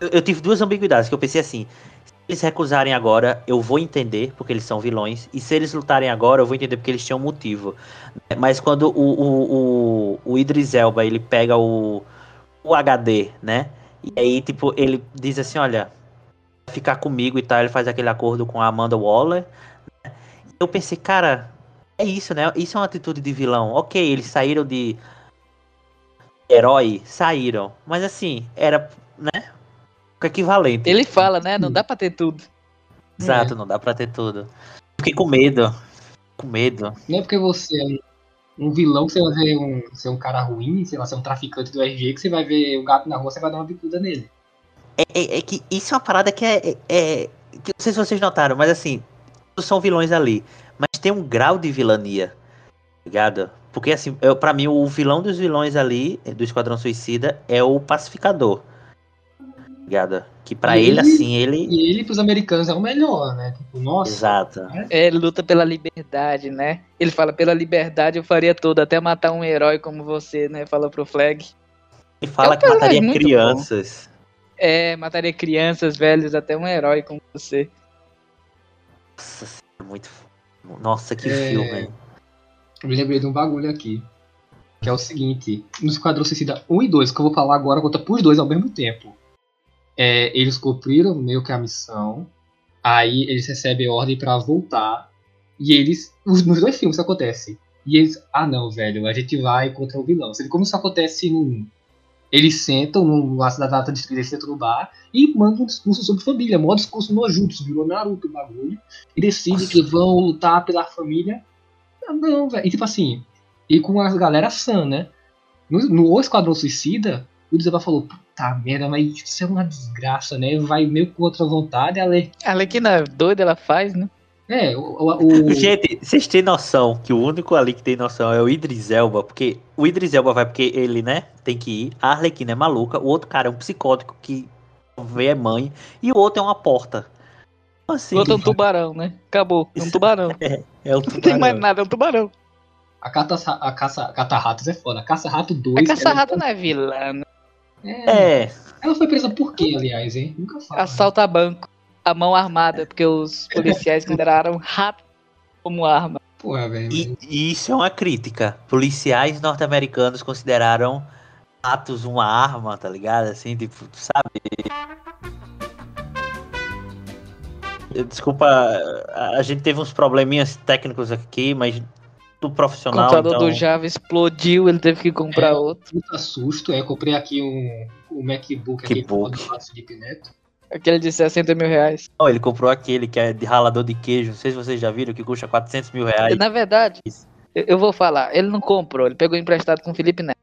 Speaker 1: Eu, eu tive duas ambiguidades, que eu pensei assim, eles recusarem agora, eu vou entender porque eles são vilões. E se eles lutarem agora, eu vou entender porque eles tinham motivo. Mas quando o, o, o, o Idris Elba ele pega o, o HD, né? E aí, tipo, ele diz assim: olha, ficar comigo e tal. Ele faz aquele acordo com a Amanda Waller. né? Eu pensei, cara, é isso, né? Isso é uma atitude de vilão. Ok, eles saíram de herói, saíram. Mas assim, era, né? O equivalente.
Speaker 2: Ele fala, né? Não dá pra ter tudo.
Speaker 1: Exato, não dá pra ter tudo. Fiquei com medo. Com medo.
Speaker 3: Não é porque você é um, um vilão que você vai ver um, ser um cara ruim, sei lá, ser um traficante do RG, que você vai ver o gato na rua, você vai dar uma bicuda nele.
Speaker 1: É, é- é que isso é uma parada que é, é- é- que não sei se vocês notaram, mas assim, todos são vilões ali. Mas tem um grau de vilania. tá Ligado? Porque assim, eu, pra mim, o vilão dos vilões ali, do Esquadrão Suicida, é o pacificador. Ligado? Que pra
Speaker 3: E
Speaker 1: ele,
Speaker 3: ele-
Speaker 1: assim, ele.
Speaker 3: E ele, pros americanos, é o melhor, né? Tipo, nossa.
Speaker 1: Exato.
Speaker 2: É, ele luta pela liberdade, né? Ele fala, pela liberdade eu faria tudo, até matar um herói como você, né? Fala pro Flag.
Speaker 1: E fala
Speaker 2: É um
Speaker 1: que mataria crianças.
Speaker 2: É, mataria crianças, velhos, até um herói como você.
Speaker 1: Nossa, senhora, muito. Nossa, que
Speaker 3: É.
Speaker 1: filme.
Speaker 3: Eu me lembrei de um bagulho aqui. Que é o seguinte: no Esquadrão Suicida 1 e 2, que eu vou falar agora, conta pros dois ao mesmo tempo. É, eles cumpriram meio que a missão. Aí eles recebem ordem pra voltar. E eles. os- Nos dois filmes isso acontece. E eles. Ah não, velho, a gente vai contra o vilão. Você vê como isso acontece no 1. Eles sentam numa da data de eles sentam no bar e mandam um discurso sobre família. Mó discurso nojutsu, virou Naruto o bagulho. E decidem que vão lutar pela família. Ah, Não, velho. E tipo assim, e com a galera sã, né? No, no Esquadrão Suicida, o Dzeba falou, puta merda, mas isso é uma desgraça, né? Vai meio contra a vontade, ela é.
Speaker 2: A Alequina doida, ela faz, né?
Speaker 3: É, o. o, o-
Speaker 1: Gente, vocês têm noção que o único ali que tem noção é o Idris Elba, porque o Idris Elba vai porque ele, né, tem que ir, a Arlequina é maluca, o outro cara é um psicótico que vê é mãe, e o outro é uma porta. Assim,
Speaker 2: O outro é um tubarão, né? Acabou, é um tubarão.
Speaker 1: é o
Speaker 2: Não tem mais
Speaker 1: tubarão.
Speaker 2: nada, é um tubarão.
Speaker 3: a caça, a caça, a caça-ratos é foda. A caça-rato 2.
Speaker 2: A caça-rato não é vilã, né?
Speaker 3: É,
Speaker 1: É,
Speaker 3: Ela foi presa por quê, aliás, hein? Nunca fala.
Speaker 2: Assalta banco. A mão armada, porque os policiais consideraram rato como arma.
Speaker 3: Porra, velho.
Speaker 1: e, e isso é uma crítica. Policiais norte-americanos consideraram atos uma arma, tá ligado? Assim, tipo, sabe? Desculpa, a gente teve uns probleminhas técnicos aqui, mas do
Speaker 2: O
Speaker 1: profissional.
Speaker 2: computador
Speaker 1: então...
Speaker 2: do Java explodiu, ele teve que comprar
Speaker 3: É.
Speaker 2: outro.
Speaker 3: Puta susto. Aí eu comprei aqui um, um MacBook aqui
Speaker 1: MacBook.
Speaker 3: do lado do Felipe Neto.
Speaker 2: Aquele de 60 mil reais.
Speaker 1: Não, ele comprou aquele que é de ralador de queijo. Não sei se vocês já viram, que custa 400 mil reais.
Speaker 2: Na verdade, eu eu vou falar, ele não comprou, ele pegou emprestado com o Felipe Neto.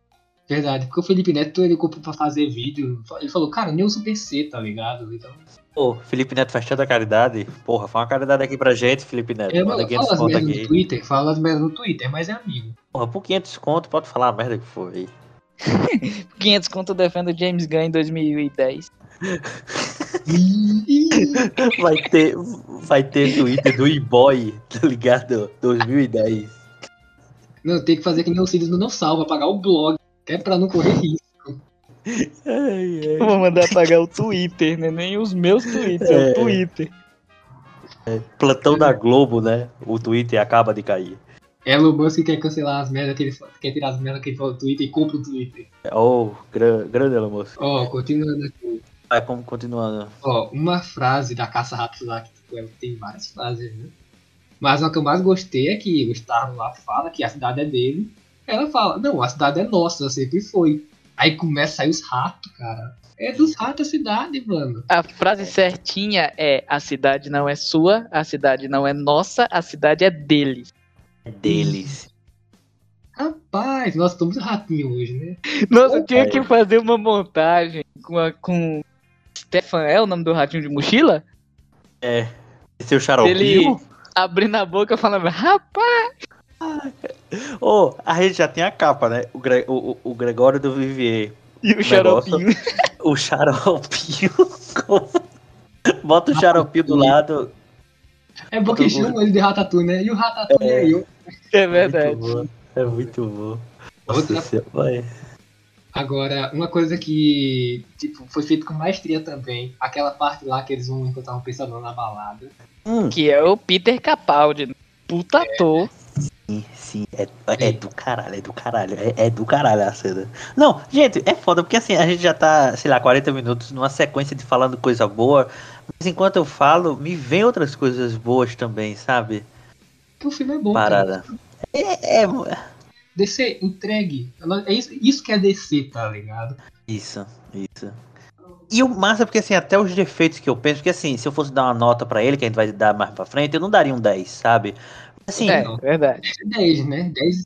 Speaker 3: Verdade, porque o Felipe Neto ele comprou pra fazer vídeo. Ele falou, cara, nem uso PC, tá ligado? Então,
Speaker 1: Pô, Felipe Neto faz tanta caridade. Porra, faz uma caridade aqui pra gente, Felipe Neto. Manda 500
Speaker 3: fala as merdas
Speaker 1: aqui.
Speaker 3: no Twitter, fala as merdas no Twitter, mas é amigo.
Speaker 1: Porra, por 500 conto, pode falar a merda que for aí.
Speaker 2: 500 conto eu defendo o James Gunn em 2010.
Speaker 1: Vai ter, vai ter Twitter do e-boy, tá ligado? 2010.
Speaker 3: Não, tem que fazer que nem o Cílios não salva, pagar o blog, que é pra não correr risco.
Speaker 1: Ai,
Speaker 2: Eu vou mandar apagar o Twitter, né? Nem os meus tweets, é,
Speaker 1: É.
Speaker 2: o Twitter.
Speaker 1: ai. Plantão da Globo, né? O Twitter acaba de cair.
Speaker 3: Elon Musk quer cancelar as merdas que ele quer tirar as merdas que ele fala no Twitter e compra o Twitter.
Speaker 1: Oh, gran, grande Elon Musk.
Speaker 3: Ó, continuando aqui.
Speaker 1: Vai, como continuando.
Speaker 3: Ó, uma frase da Caça-Ratos lá, que tipo, ela tem várias frases, né? Mas a que eu mais gostei é que o Star lá fala que a cidade é dele. Ela fala, não, a cidade é nossa, sempre foi. Aí começa a sair os ratos, cara. É dos ratos a cidade, mano.
Speaker 2: A frase certinha é: a cidade não é sua, a cidade não é nossa, a cidade é deles.
Speaker 1: É deles.
Speaker 3: Rapaz, nós estamos ratinho hoje, né?
Speaker 2: Nossa, eu tinha
Speaker 1: Opa,
Speaker 2: que fazer uma montagem com, a, com Stefan, é o nome do ratinho de mochila?
Speaker 1: Seu xaropinho?
Speaker 2: Ele- Abrindo a boca falando, rapaz,
Speaker 1: Ô, a gente já tem a capa, né? O, Gre- o, o- o Gregório do Vivier.
Speaker 2: e o xaropinho.
Speaker 1: O xaropinho. Bota o xaropinho do lado.
Speaker 3: É bom que chamam ele de Ratatouille, né? E o Ratatouille é, eu.
Speaker 2: É verdade.
Speaker 1: Muito bom. É muito bom.
Speaker 3: Outra-
Speaker 1: Nossa, vai.
Speaker 3: Agora, uma coisa que tipo, foi feito com maestria também, aquela parte lá que eles vão encontrar um pensador na balada.
Speaker 1: Hum,
Speaker 2: Que é o Peter Capaldi. Puta ator.
Speaker 1: sim, sim, é, é do caralho, é do caralho, é, é do caralho a cena. Não, gente, é foda, porque assim, a gente já tá, sei lá, 40 minutos numa sequência de falando coisa boa, mas enquanto eu falo, me vem outras coisas boas também, sabe?
Speaker 3: Que o filme é bom, cara.
Speaker 1: Parada. É, é,
Speaker 3: DC, entregue. É isso, isso que é DC, tá ligado?
Speaker 1: Isso, isso. E o massa é porque assim, até os defeitos que eu penso, porque assim, se eu fosse dar uma nota pra ele, que a gente vai dar mais pra frente, eu não daria um 10, sabe? Assim,
Speaker 2: É,
Speaker 3: não.
Speaker 2: verdade.
Speaker 3: 10, né? 10,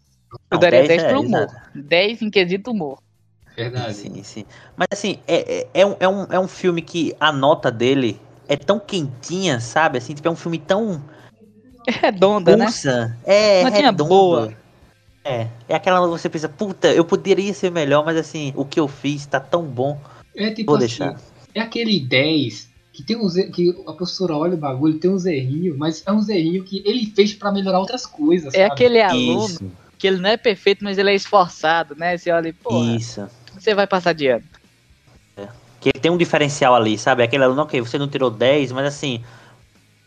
Speaker 2: Eu daria 10,
Speaker 1: 10 é,
Speaker 2: pro humor.
Speaker 1: exato.
Speaker 2: 10 em quesito humor.
Speaker 3: verdade.
Speaker 1: Sim, sim. Mas assim, é, é, é um, é, um, é um filme que a nota dele é tão quentinha, sabe? Assim, tipo, é um filme tão
Speaker 2: É redonda, né?
Speaker 1: pulsa. É,
Speaker 2: Notinha
Speaker 1: redondo.
Speaker 2: boa.
Speaker 1: É, é aquela que você pensa, puta, eu poderia ser melhor, mas assim, o que eu fiz tá tão bom.
Speaker 3: É tipo
Speaker 1: Vou
Speaker 3: assim,
Speaker 1: deixar.
Speaker 3: é aquele 10 que tem er- que a professora olha o bagulho, tem uns errinhos, mas é uns errinhos que ele fez pra melhorar outras coisas,
Speaker 2: É
Speaker 3: sabe?
Speaker 2: aquele aluno
Speaker 1: Isso,
Speaker 2: que ele não é perfeito, mas ele é esforçado, né? Você olha e, pô,
Speaker 1: isso.
Speaker 2: você vai passar de ano.
Speaker 1: Que ele tem um diferencial ali, sabe? Aquele aluno, ok, você não tirou 10, mas assim,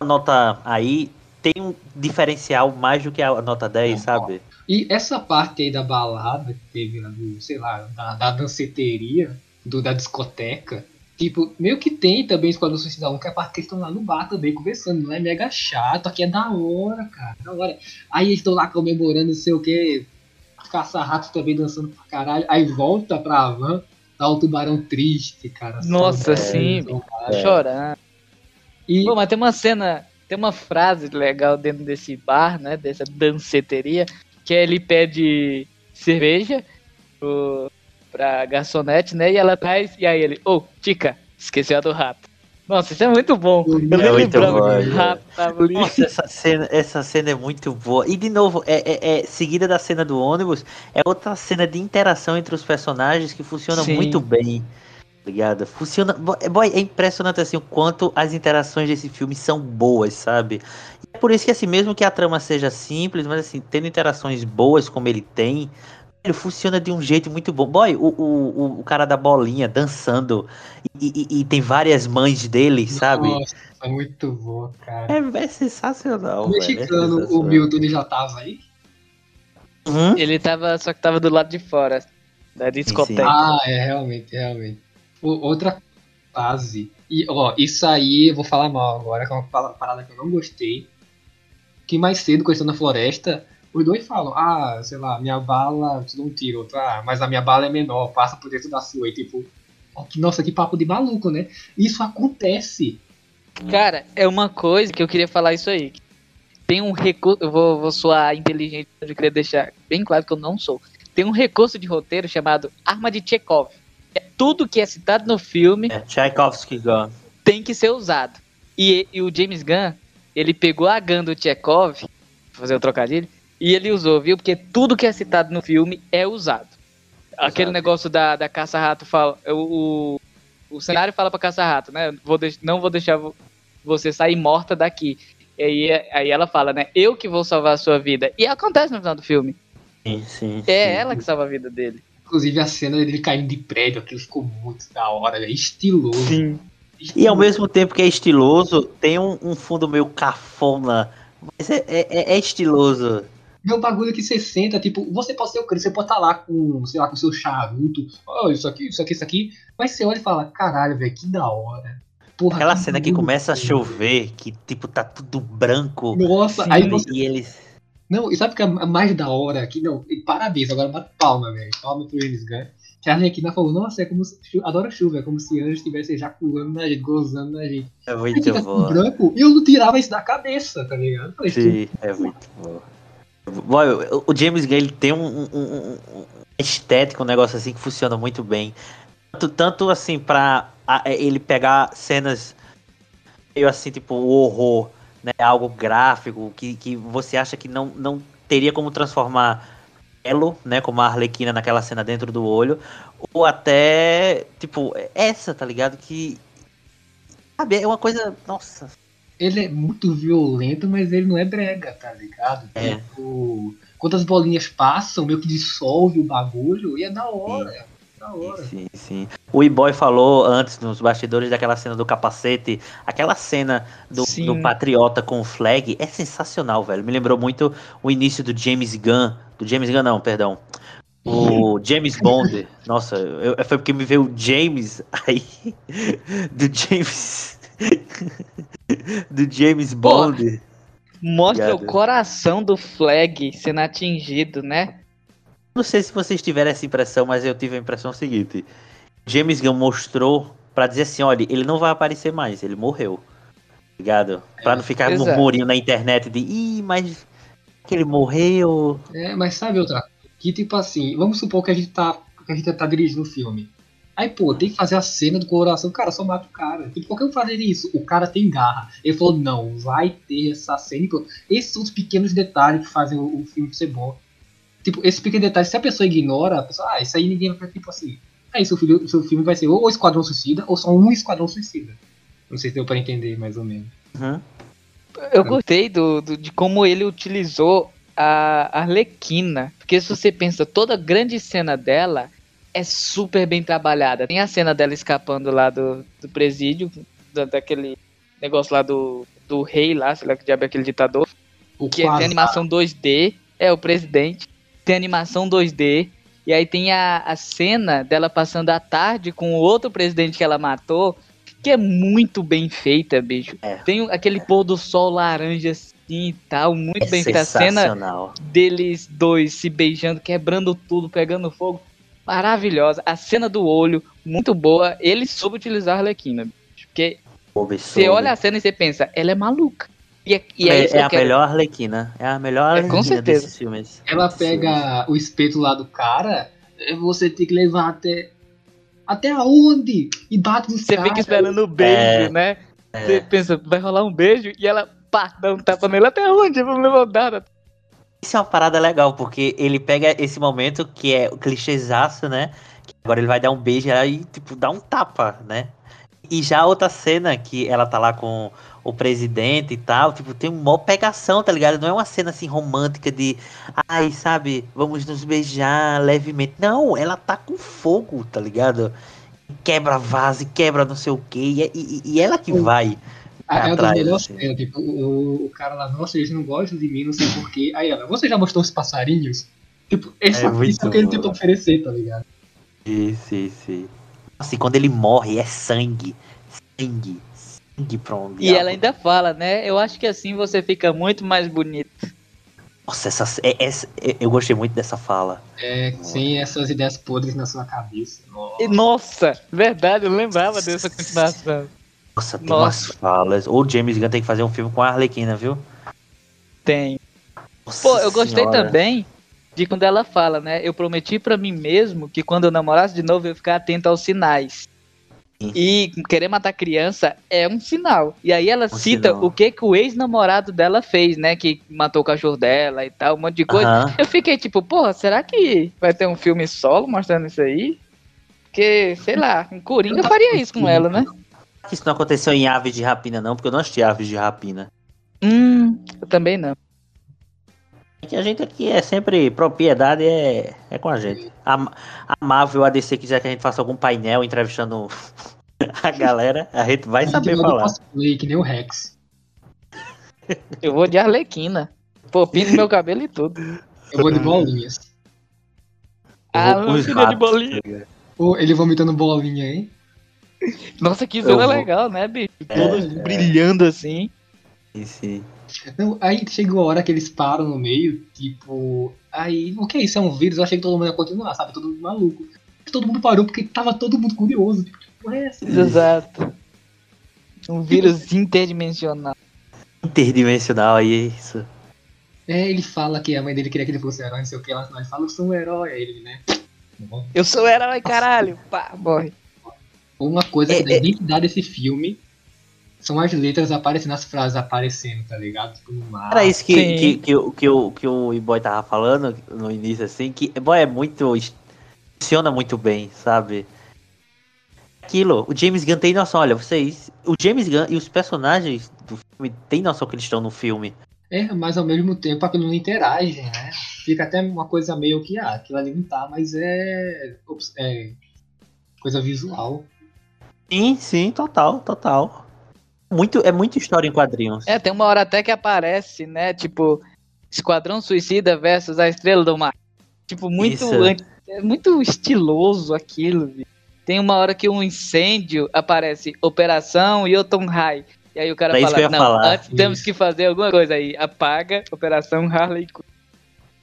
Speaker 1: a nota aí tem um diferencial mais do que a nota 10, sabe?
Speaker 3: E essa parte aí da balada que teve lá do, sei lá, da, da danceteria, do, da discoteca, tipo, meio que tem também Esquadrão Suicida 1, que é a parte que eles estão lá no bar também conversando, não é mega chato, aqui é da hora, cara, da hora. Aí eles estão lá comemorando, não sei o que, caça-ratos também dançando pra caralho, aí volta pra van, tá o tubarão triste, cara.
Speaker 2: Nossa, sim,
Speaker 3: saudade.
Speaker 2: Chorando.
Speaker 3: E
Speaker 2: Pô, mas tem uma cena, tem uma frase legal dentro desse bar, né? Dessa danceteria, que é ele pede cerveja pro, pra garçonete, né? E ela traz, e aí ele, ô, Tica, esqueceu a do rato. Nossa, isso é muito bom. Eu nem
Speaker 1: É muito bom, é. Nossa, essa cena, essa cena é muito boa. E de novo, é, é- é seguida da cena do ônibus, é outra cena de interação entre os personagens que funciona
Speaker 2: Sim.
Speaker 1: muito bem. Ligado? Funciona. bo- é- Boy, é impressionante assim o quanto as interações desse filme são boas, sabe? E é por isso que assim, mesmo que a trama seja simples, mas assim, tendo interações boas como ele tem, funciona de um jeito muito bom. Boy, o, o, o- o cara da bolinha dançando e, e- e tem várias mães dele, sabe?
Speaker 3: Nossa, é muito bom, cara.
Speaker 1: É, é sensacional.
Speaker 3: o
Speaker 1: é
Speaker 3: mexicano, o
Speaker 1: sensacional.
Speaker 3: Milton, ele já tava aí?
Speaker 1: Uhum.
Speaker 2: Ele tava, só que tava do lado de fora da discoteca.
Speaker 3: Ah, é, realmente, realmente. O- outra fase. E, ó, isso aí eu vou falar mal agora, que é uma parada que eu não gostei. Que mais cedo, quando eu estou na floresta, os dois falam, ah, sei lá, minha bala, tu não tira, outro, ah, mas a minha bala é menor, passa por dentro da sua. E tipo, que, nossa, que papo de maluco, né? Isso acontece.
Speaker 2: Cara, é uma coisa que eu queria falar isso aí. Tem um recurso, eu vou, vou soar inteligente, eu queria deixar bem claro que eu não sou. Tem um recurso de roteiro chamado Arma de Chekhov. É tudo que é citado no filme
Speaker 1: É, Tchaikovsky Gun.
Speaker 2: tem que ser usado. E, e o James Gunn, ele pegou a gun do Chekhov, vou fazer o trocadilho, e ele usou, viu? Porque tudo que é citado no filme é usado. Aquele
Speaker 1: Exato.
Speaker 2: negócio da, da caça-rato fala. O, o, o cenário fala pra caça-rato, né? Vou deix- não vou deixar vo- você sair morta daqui. E aí, aí ela fala, né? Eu que vou salvar a sua vida. E acontece no final do filme.
Speaker 1: Sim, sim.
Speaker 2: É
Speaker 1: sim.
Speaker 2: ela que salva a vida dele.
Speaker 3: Inclusive a cena dele caindo de prédio, aquilo ficou muito da hora, é estiloso.
Speaker 2: Sim.
Speaker 1: E ao mesmo tempo que é estiloso, tem um, um fundo meio cafona. Mas é, é, é- é estiloso.
Speaker 3: É um bagulho que você senta, tipo, você pode ser o crente, você pode estar lá com, sei lá, com seu charuto, oh, isso aqui, isso aqui, isso aqui, mas você olha e fala, caralho, velho, que da hora. Porra,
Speaker 1: Aquela cena que começa a chover, que tipo tá tudo branco.
Speaker 3: Nossa,
Speaker 2: Sim,
Speaker 3: aí você.
Speaker 1: E eles.
Speaker 3: Não, e sabe o que é mais da hora aqui? Não, parabéns, agora bate palma, velho. Palma pro James Gunn. Que a Arlequina falou, nossa, é como se. Adoro chuva, é como se anjos estivessem ejaculando na gente, gozando na gente.
Speaker 1: É muito bom.
Speaker 3: branco e eu não tirava isso da cabeça, tá ligado? Falei,
Speaker 1: Sim, é muito bom. O- James Gunn ele tem um, um, um- estético, um negócio assim que funciona muito bem. Tanto, tanto assim pra a- ele pegar cenas meio assim, tipo, o horror, né? Algo gráfico que, que você acha que não, não teria como transformar elo, né? Como a Arlequina naquela cena dentro do olho. Ou até, tipo, essa, tá ligado? Que. Sabe, é uma coisa. Nossa.
Speaker 3: Ele é muito violento, mas ele não é brega, tá ligado?
Speaker 1: É.
Speaker 3: Tipo, quando as bolinhas passam, meio que dissolve o bagulho e é da hora. Da hora.
Speaker 1: Sim, sim. O E-Boy falou antes, nos bastidores, daquela cena do capacete. Aquela cena do,
Speaker 2: Sim.
Speaker 1: do Patriota com o flag é sensacional, velho. Me lembrou muito o início do James Gunn. Do James Gunn, não, perdão. O James Bond. Nossa, eu- foi porque me veio o James aí. Do James. do James Bond.
Speaker 2: Mostra
Speaker 1: Obrigado.
Speaker 2: o coração do Flag sendo atingido, né?
Speaker 1: Não sei se vocês tiveram essa impressão, mas eu tive a impressão seguinte. James Gunn mostrou pra dizer assim, olha, ele não vai aparecer mais, ele morreu. Ligado? Pra não ficar
Speaker 2: Exato.
Speaker 1: murmurinho na internet de, ih, mas que ele morreu.
Speaker 3: É, mas sabe outra coisa? Que tipo assim, vamos supor que a gente tá, que a gente tá dirigindo o filme. Aí, pô, tem que fazer a cena do coração, cara, só mata o cara. Tipo, por que eu fazer isso? O cara tem garra. Ele falou, não, vai ter essa cena. Esses são os pequenos detalhes que fazem o, o filme ser bom. Tipo, esses pequenos detalhes, se a pessoa ignora, a pessoa, ah, isso aí ninguém vai tipo assim. Aí seu, filho, o seu filme vai ser ou o Esquadrão Suicida ou só um Esquadrão Suicida. Não sei se deu pra entender mais ou menos.
Speaker 1: Uhum.
Speaker 2: Eu gostei do, do- de como ele utilizou a Arlequina. Porque se você pensa, toda grande cena dela é super bem trabalhada. Tem a cena dela escapando lá do, do presídio, da- daquele negócio lá do, do rei lá, sei lá que diabo é aquele ditador.
Speaker 3: O
Speaker 2: Que tem
Speaker 3: Quasar-
Speaker 2: animação 2D, é o presidente. Tem animação 2D. E aí tem a, a cena dela passando a tarde com o outro presidente que ela matou, que é muito bem feita, bicho.
Speaker 1: É.
Speaker 2: Tem aquele pôr do sol laranja assim e tal, muito
Speaker 1: É
Speaker 2: bem feita. A cena deles dois se beijando, quebrando tudo, pegando fogo, maravilhosa. A cena do olho, muito boa. Ele soube utilizar a Arlequina. Porque você olha a cena e você pensa, ela é maluca. E é, e
Speaker 1: é,
Speaker 2: é,
Speaker 1: é a
Speaker 2: quero.
Speaker 1: melhor Arlequina. É a melhor
Speaker 2: É, com
Speaker 1: Arlequina
Speaker 2: certeza.
Speaker 1: desses filmes.
Speaker 3: Ela pega o espeto lá do cara, é, você tem que levar até. Até aonde? E bate nos
Speaker 2: Você
Speaker 3: caras.
Speaker 2: fica esperando o beijo,
Speaker 1: É.
Speaker 2: né?
Speaker 1: É.
Speaker 2: Você pensa, vai rolar um beijo e ela pá, dá um tapa nele até onde? Vamos levar nada.
Speaker 1: Isso é uma parada legal, porque ele pega esse momento que é o clichêzaço, né? Que agora ele vai dar um beijo e tipo, dá um tapa, né? E já a outra cena que ela tá lá com o presidente e tal, tipo, tem uma pegação, tá ligado? Não é uma cena assim romântica de, ai, sabe, vamos nos beijar levemente. Não, ela tá com fogo, tá ligado? Quebra vaso, e quebra não sei o que, e, é, e- e ela que vai.
Speaker 3: É uma das
Speaker 1: atrás,
Speaker 3: melhores
Speaker 1: assim.
Speaker 3: cenas, tipo, o, o cara lá, nossa, eles não gostam de mim, não sei porquê. Aí ela, você já mostrou os passarinhos? Tipo, esse
Speaker 1: É
Speaker 3: é isso que ele tentou oferecer, tá ligado?
Speaker 1: Sim, sim, sim. Assim, quando ele morre, é sangue. Sangue. Sangue pra um
Speaker 2: E ela ainda fala, né? Eu acho que assim você fica muito mais bonito.
Speaker 1: Nossa, essa, é- essa- é- eu gostei muito dessa fala.
Speaker 3: É, sem essas ideias podres na sua cabeça. Nossa.
Speaker 2: E, nossa, verdade, eu lembrava dessa continuação.
Speaker 1: Nossa, tem
Speaker 2: Nossa.
Speaker 1: umas falas. Ou o James Gunn tem que fazer um filme com a Arlequina, viu?
Speaker 2: Tem.
Speaker 1: Nossa
Speaker 2: Pô, eu gostei
Speaker 1: senhora.
Speaker 2: também de quando ela fala, né? Eu prometi pra mim mesmo que quando eu namorasse de novo eu ia ficar atento aos sinais.
Speaker 1: Sim.
Speaker 2: E querer matar criança é um sinal. E aí ela cita
Speaker 1: sinal.
Speaker 2: o que que o ex-namorado dela fez, né? Que matou o cachorro dela e tal, um monte de coisa.
Speaker 1: Aham.
Speaker 2: Eu fiquei tipo, porra, será que vai ter um filme solo mostrando isso aí? Porque, sei lá, um Coringa faria isso com ela, né?
Speaker 1: Que Isso não aconteceu em Aves de Rapina, não, porque eu não assisti Aves de Rapina.
Speaker 2: Hum, eu também não.
Speaker 1: É que a gente aqui é sempre propriedade, é, é com a gente. A, a Marvel, a DC quiser que a gente faça algum painel entrevistando a galera, a gente vai
Speaker 3: A gente
Speaker 1: saber falar.
Speaker 3: cosplay, que nem o Rex.
Speaker 2: Eu vou de Arlequina. Pô, pinto meu cabelo e tudo.
Speaker 3: Eu vou de bolinhas.
Speaker 2: Ah,
Speaker 1: vou os
Speaker 2: queria de bolinha.
Speaker 3: Ô, ele vomitando bolinha, hein?
Speaker 2: Nossa, que cena
Speaker 1: vou-
Speaker 2: legal, né, bicho?
Speaker 1: É,
Speaker 2: Todos
Speaker 1: é.
Speaker 2: brilhando assim.
Speaker 1: Sim, sim.
Speaker 3: Não, aí chegou a hora que eles param no meio, tipo. Aí, o que é isso? É um vírus? Eu achei que todo mundo ia continuar, sabe? Todo mundo maluco. Todo mundo parou porque tava todo mundo curioso. Tipo, que porra é essa?
Speaker 2: Exato. Um vírus interdimensional.
Speaker 1: Interdimensional aí, é isso.
Speaker 3: É, ele fala que a mãe dele queria que ele fosse herói, não sei o que. Ela fala, eu sou um herói. Aí ele, né?
Speaker 2: Eu sou herói, caralho. Pá, morre.
Speaker 3: Uma coisa
Speaker 1: É,
Speaker 3: que dá
Speaker 1: é.
Speaker 3: identidade desse filme são as letras aparecendo, as frases aparecendo, tá ligado? Tipo, no mar.
Speaker 1: Era isso que,
Speaker 2: sim.
Speaker 1: que, que, o- que, o, que o E-Boy tava falando no início, assim, que boy é muito. funciona muito bem, sabe? Aquilo, o James Gunn tem noção, olha, vocês. O James Gunn e os personagens do filme têm noção que eles estão no filme.
Speaker 3: É, mas ao mesmo tempo aquilo não interage, né? Fica até uma coisa meio que, ah, aquilo ali não tá, mas é. ops, é coisa visual.
Speaker 1: Sim, sim, total, total. Muito, é muita história em quadrinhos.
Speaker 2: É, tem uma hora até que aparece, né? Tipo, Esquadrão Suicida versus a Estrela do Mar. Tipo, muito, é muito estiloso aquilo. viu? Tem uma hora que um incêndio aparece Operação Jotunheim. E aí o cara
Speaker 1: É
Speaker 2: fala, não,
Speaker 1: falar.
Speaker 2: antes temos que fazer alguma coisa aí. Apaga Operação Harley Quinn.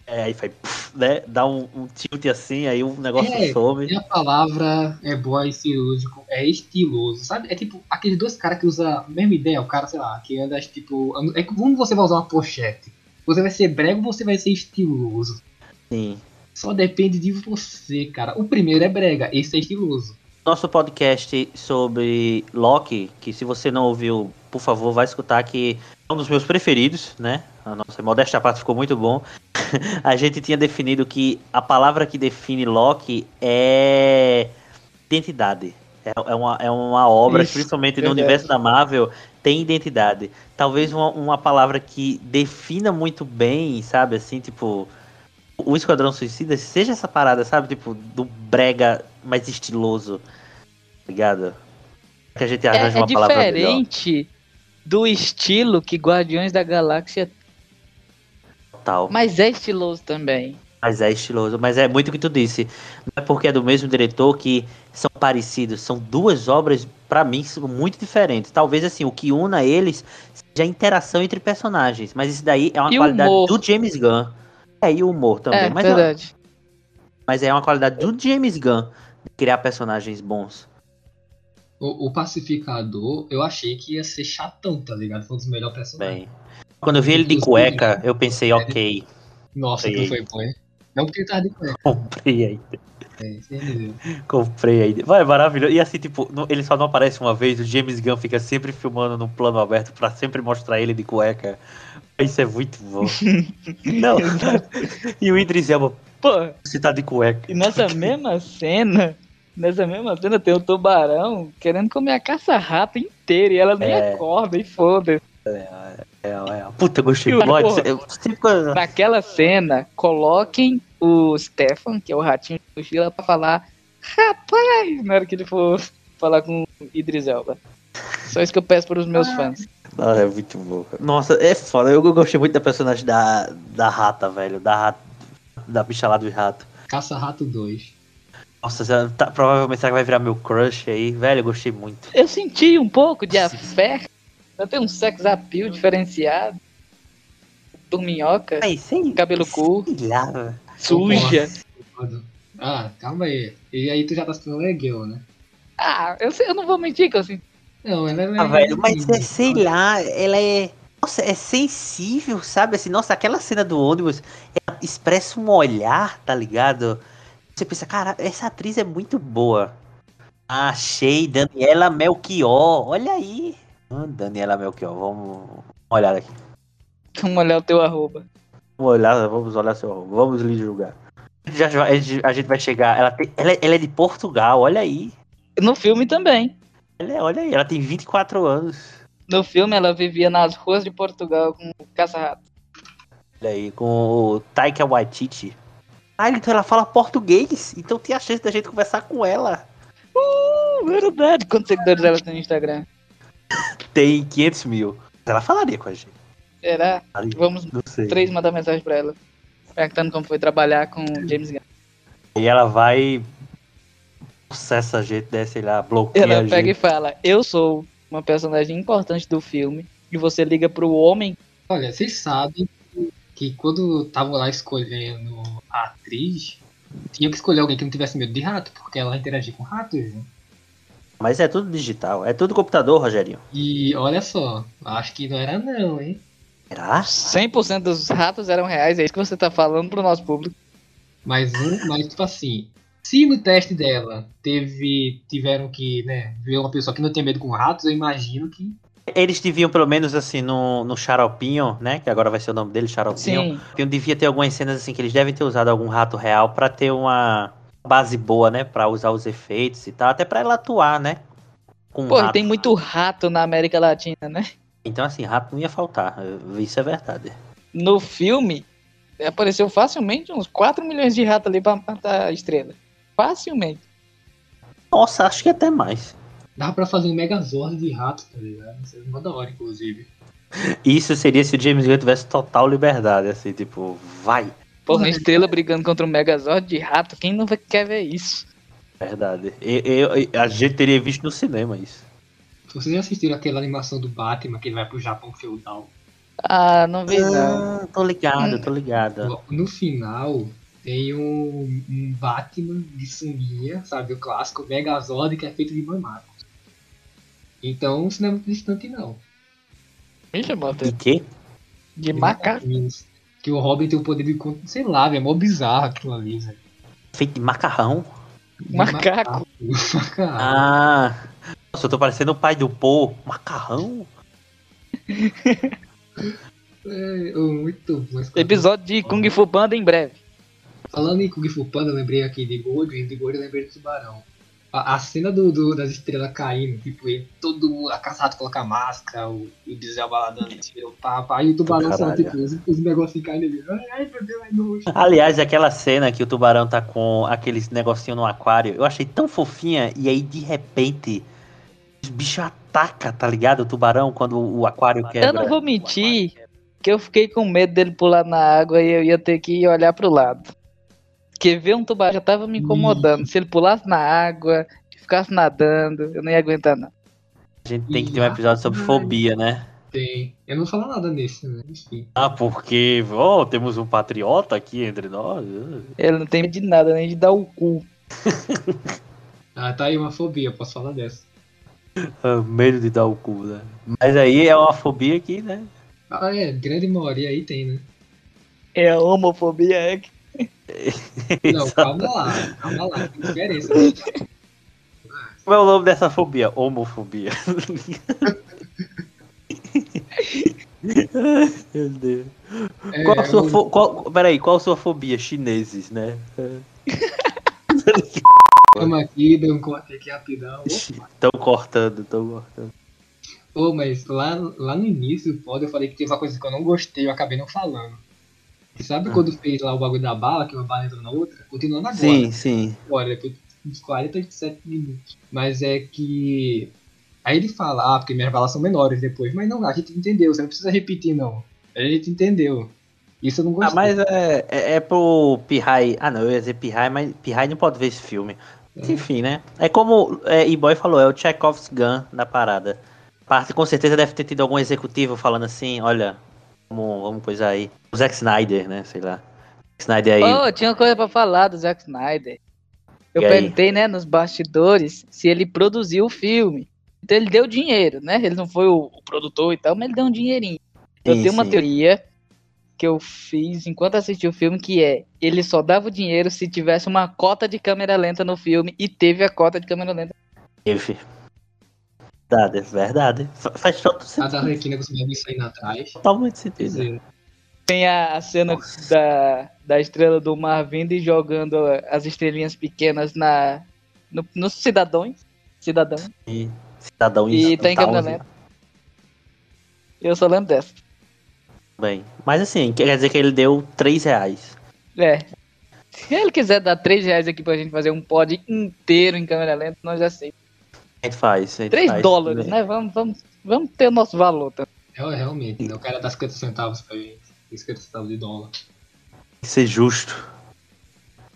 Speaker 1: É, aí faz, puf, né? Dá um, um tilt assim, aí o negócio
Speaker 3: É,
Speaker 1: some.
Speaker 3: E a palavra é boa e cirúrgico, é estiloso, sabe? É tipo aqueles dois caras que usam a mesma ideia, o cara, sei lá, que anda tipo. É como você vai usar uma pochete. Você vai ser brega ou você vai ser estiloso?
Speaker 1: Sim.
Speaker 3: Só depende de você, cara. O primeiro é brega, esse é estiloso.
Speaker 1: Nosso podcast sobre Loki, que se você não ouviu, por favor, vai escutar, que é um dos meus preferidos, né? A nossa modéstia à parte ficou muito bom. a gente tinha definido que a palavra que define Loki é identidade. É, é uma, é uma obra,
Speaker 2: Isso,
Speaker 1: principalmente no
Speaker 2: verdade.
Speaker 1: universo da Marvel, tem identidade. Talvez uma, uma palavra que defina muito bem, sabe, assim, tipo, o Esquadrão Suicida seja essa parada, sabe, tipo, do brega mais estiloso, tá ligado? Que a gente
Speaker 2: É,
Speaker 1: arranja
Speaker 2: é
Speaker 1: uma palavra melhor.
Speaker 2: diferente do estilo que Guardiões da Galáxia,
Speaker 1: Tal.
Speaker 2: mas é estiloso também.
Speaker 1: Mas é estiloso, mas é muito o que tu disse. Não é porque é do mesmo diretor que são parecidos. São duas obras, pra mim, muito diferentes. Talvez assim, o que una eles seja a interação entre personagens. Mas isso daí é uma
Speaker 2: E
Speaker 1: qualidade
Speaker 2: humor.
Speaker 1: do James Gunn. É, e o humor também.
Speaker 2: é,
Speaker 1: mas,
Speaker 2: verdade.
Speaker 1: mas é uma qualidade do James Gunn de criar personagens bons.
Speaker 3: O, o pacificador, eu achei que ia ser chatão, tá ligado? Foi um dos melhores personagens.
Speaker 1: Bem. Quando eu vi ele de cueca, eu pensei, ok,
Speaker 3: Nossa, que foi bom, hein? Não porque ele tava de cueca.
Speaker 1: comprei aí.
Speaker 3: É?
Speaker 1: Comprei aí. Vai, maravilhoso. E assim, tipo, no- ele só não aparece uma vez, o James Gunn fica sempre filmando no plano aberto pra sempre mostrar ele de cueca. Isso é muito bom. não. e o Idris Elba,
Speaker 2: Pô,
Speaker 1: você tá de cueca.
Speaker 2: e nessa mesma cena, nessa mesma cena tem um tubarão querendo comer a caça-rata inteira e ela nem
Speaker 1: É.
Speaker 2: acorda e foda.
Speaker 1: É, é. Puta, eu gostei.
Speaker 2: Porra.
Speaker 1: Eu sempre
Speaker 2: Naquela cena, coloquem o Stefan, que é o ratinho de mochila, pra falar rapaz, na hora que ele for falar com o Idris Elba. Só isso que eu peço pros meus fãs.
Speaker 1: Ah, é muito bom. Nossa, é foda. Eu gostei muito da personagem da, da rata, velho. Da rata. Da bicha lá do rato.
Speaker 3: Caça-Rato 2.
Speaker 1: Nossa, tá- provavelmente será que vai virar meu crush aí. Velho, eu gostei muito.
Speaker 2: Eu senti um pouco de afé. Eu tenho um sex appeal diferenciado. Dorminhoca,
Speaker 1: Ai, sei,
Speaker 2: cabelo curto,
Speaker 1: sei lá, velho.
Speaker 2: suja.
Speaker 3: Nossa. Ah, calma aí. E aí tu já tá ficando legal, né?
Speaker 2: Ah, eu, sei- eu não vou mentir que eu senti.
Speaker 3: Não, ela é
Speaker 1: Ah,
Speaker 3: legal.
Speaker 1: velho, mas é, sei lá, ela é. Nossa, é sensível, sabe? Assim, nossa, aquela cena do ônibus ela expressa um olhar, tá ligado? Você pensa, cara, essa atriz é muito boa. Achei, Daniela Melchior, olha aí. Daniela Melchior, vamos olhar aqui.
Speaker 2: Vamos olhar o teu arroba.
Speaker 1: Vamos olhar, vamos olhar seu arroba, vamos lhe julgar. Já, já- a, gente, a gente vai chegar, ela, tem- ela, é- ela é de Portugal, olha aí.
Speaker 2: No filme também.
Speaker 1: Ela é- olha aí, ela tem 24 anos.
Speaker 2: No filme ela vivia nas ruas de Portugal com o caça-rato.
Speaker 1: Olha aí, com o Taika Waititi. Ah, então ela fala português, então tem a chance da gente conversar com ela.
Speaker 2: Uh, verdade. Quantos seguidores ela tem no Instagram?
Speaker 1: Tem 500 mil. Ela falaria com a gente.
Speaker 2: Será?
Speaker 1: Falaria.
Speaker 2: Vamos três mandar mensagem pra ela. Perguntando como foi trabalhar com o James Gunn.
Speaker 1: E ela vai. Processa a gente, né? Sei lá, bloqueia
Speaker 2: Ela
Speaker 1: a
Speaker 2: pega e fala: Eu sou uma personagem importante do filme. E você liga pro homem.
Speaker 3: Olha, vocês sabem que, que quando estavam lá escolhendo a atriz, tinha que escolher alguém que não tivesse medo de rato, porque ela interagia com ratos, né?
Speaker 1: Mas é tudo digital, é tudo computador, Rogerinho.
Speaker 3: E olha só, acho que não era não, hein?
Speaker 1: Será?
Speaker 2: 100% dos ratos eram reais. É isso que você tá falando pro nosso público.
Speaker 3: Mas, um- mas tipo assim, se no teste dela teve tiveram que, né, ver uma pessoa que não tem medo com ratos, eu imagino que
Speaker 1: Eles deviam, pelo menos assim, no, no Xaropinho, né? Que agora vai ser o nome dele, Xaropinho.
Speaker 2: Sim.
Speaker 1: Devia ter algumas cenas assim que eles devem ter usado algum rato real pra ter uma base boa, né? Pra usar os efeitos e tal. Até pra ela atuar, né? Com
Speaker 2: Pô,
Speaker 1: rato.
Speaker 2: tem muito rato na América Latina, né?
Speaker 1: Então, assim, rato não ia faltar. Isso é verdade.
Speaker 2: No filme, apareceu facilmente uns 4 milhões de ratos ali pra matar a estrela. Facilmente.
Speaker 1: Nossa, acho que até mais.
Speaker 3: Dava pra fazer um Megazord de rato, tá ligado? Isso é uma da hora, inclusive.
Speaker 1: Isso seria se o James Gunn tivesse total liberdade, assim, tipo, vai.
Speaker 2: Pô, uma estrela brigando contra um Megazord de rato, quem não vai- quer ver isso?
Speaker 1: Verdade. Eu, eu- a gente teria visto no cinema isso.
Speaker 3: Vocês já assistiram aquela animação do Batman que ele vai pro Japão feudal?
Speaker 2: Ah, não vi não.
Speaker 1: Ah, tô ligado, tô ligado.
Speaker 3: No final, tem um, um Batman de sunguinha, sabe? O clássico Megazord que é feito de mamacos. Então, isso não é muito distante, não.
Speaker 2: Me chamou
Speaker 1: E quê?
Speaker 2: de macaco.
Speaker 3: macaquinhos. Que o Robin tem o poder de. Sei lá, velho. É mó bizarro aquilo ali, velho.
Speaker 1: Feito de macarrão?
Speaker 3: De
Speaker 2: Macaco.
Speaker 3: Macaco.
Speaker 1: Ah. Nossa, eu tô parecendo o pai do Pô. Macarrão?
Speaker 3: É, muito bom.
Speaker 2: Episódio de Kung Fu Panda em breve.
Speaker 3: Falando em Kung Fu Panda, eu lembrei aqui de Gold, e de Gold eu lembrei do Tubarão. A, a cena do, do- das estrelas caindo, tipo, ele todo acaçado coloca máscara, o, o diesel baladando, tira o papo, aí o tubarão só, tipo, os, os negocinhos caindo ali. Ai, meu Deus, ai.
Speaker 1: Aliás, aquela cena que o tubarão tá com aqueles negocinho no aquário, eu achei tão fofinha, e aí de repente os bichos atacam, tá ligado? O tubarão quando o aquário quebra.
Speaker 2: Eu não vou mentir que eu fiquei com medo dele pular na água e eu ia ter que olhar pro lado. Porque ver um tubarão já tava me incomodando. Se ele pulasse na água, ficasse nadando, eu não ia aguentar não.
Speaker 1: A gente tem que ter um episódio sobre fobia, né?
Speaker 3: Tem. Eu não vou falar nada nesse, né? Enfim.
Speaker 1: Ah, porque, ó, temos um patriota aqui entre nós.
Speaker 2: Ele não tem medo de nada, nem de dar o cu.
Speaker 3: Ah, tá aí uma fobia, posso falar dessa.
Speaker 1: Ah, medo de dar o cu, né? Mas aí é uma fobia que, né?
Speaker 3: Ah, é, grande maioria aí tem, né?
Speaker 2: É a homofobia, é que.
Speaker 3: Não, calma lá, calma lá, tem diferença.
Speaker 1: Como é o nome dessa fobia? Homofobia. Meu Deus.
Speaker 3: É,
Speaker 1: Qual a sua fo... qual... Peraí, qual a sua fobia? Chineses, né?
Speaker 3: Vamos aqui, deu um corte aqui rapidão.
Speaker 1: Estão cortando, estão cortando.
Speaker 3: Pô, mas lá, lá no início do pod eu falei que teve uma coisa que eu não gostei, eu acabei não falando. Sabe
Speaker 1: Ah.
Speaker 3: quando fez lá o bagulho da bala, que uma bala entrou na outra? Continuando agora.
Speaker 1: Sim, sim.
Speaker 3: Agora, depois uns 47 minutos. Mas é que. Aí ele fala, ah, porque minhas balas são menores depois. Mas não, a gente entendeu, você não precisa repetir, não. A gente entendeu. Isso eu não gostei.
Speaker 1: Ah, mas é, é, é pro Pihai. Ah, não, eu ia dizer Pihai, mas Pihai não pode ver esse filme. Mas, Enfim, né? É como é, E-Boy falou, é o Chekhov's Gun da parada. Parte, com certeza deve ter tido algum executivo falando assim, olha, vamos, vamos coisar aí. O Zack Snyder, né? Sei lá. Snyder aí.
Speaker 2: Oh, tinha uma coisa pra falar do Zack Snyder. Eu
Speaker 1: E aí?
Speaker 2: perguntei, né, nos bastidores, se ele produziu o filme. Então ele deu dinheiro, né? Ele não foi o, o produtor e tal, mas ele deu um dinheirinho. eu
Speaker 1: Sim,
Speaker 2: tenho uma
Speaker 1: sim.
Speaker 2: teoria que eu fiz enquanto assisti o filme, que é, ele só dava o dinheiro se tivesse uma cota de câmera lenta no filme, e teve a cota de câmera lenta.
Speaker 1: Teve. Verdade, verdade. Fa- Faz todo
Speaker 3: A da
Speaker 1: sentido.
Speaker 3: Arlequina com os memes saindo atrás.
Speaker 1: Totalmente sentido.
Speaker 2: Tem a, a cena da, da estrela do mar vindo e jogando as estrelinhas pequenas na, no, nos cidadãos. Cidadão.
Speaker 1: E cidadão
Speaker 2: E tem câmera
Speaker 1: Townsend
Speaker 2: lenta. Eu só lembro dessa.
Speaker 1: Bem. Mas assim, quer dizer que ele deu 3 reais.
Speaker 2: É. Se ele quiser dar 3 reais aqui pra gente fazer um pod inteiro em câmera lenta, nós aceitamos.
Speaker 1: A gente faz. a gente
Speaker 2: 3
Speaker 1: faz.
Speaker 2: dólares, né? Vamos, vamos, vamos ter o nosso valor. Tá?
Speaker 3: é, realmente, né? o cara dá 50 centavos pra gente. 50 centavos de dólar.
Speaker 1: Tem que ser justo.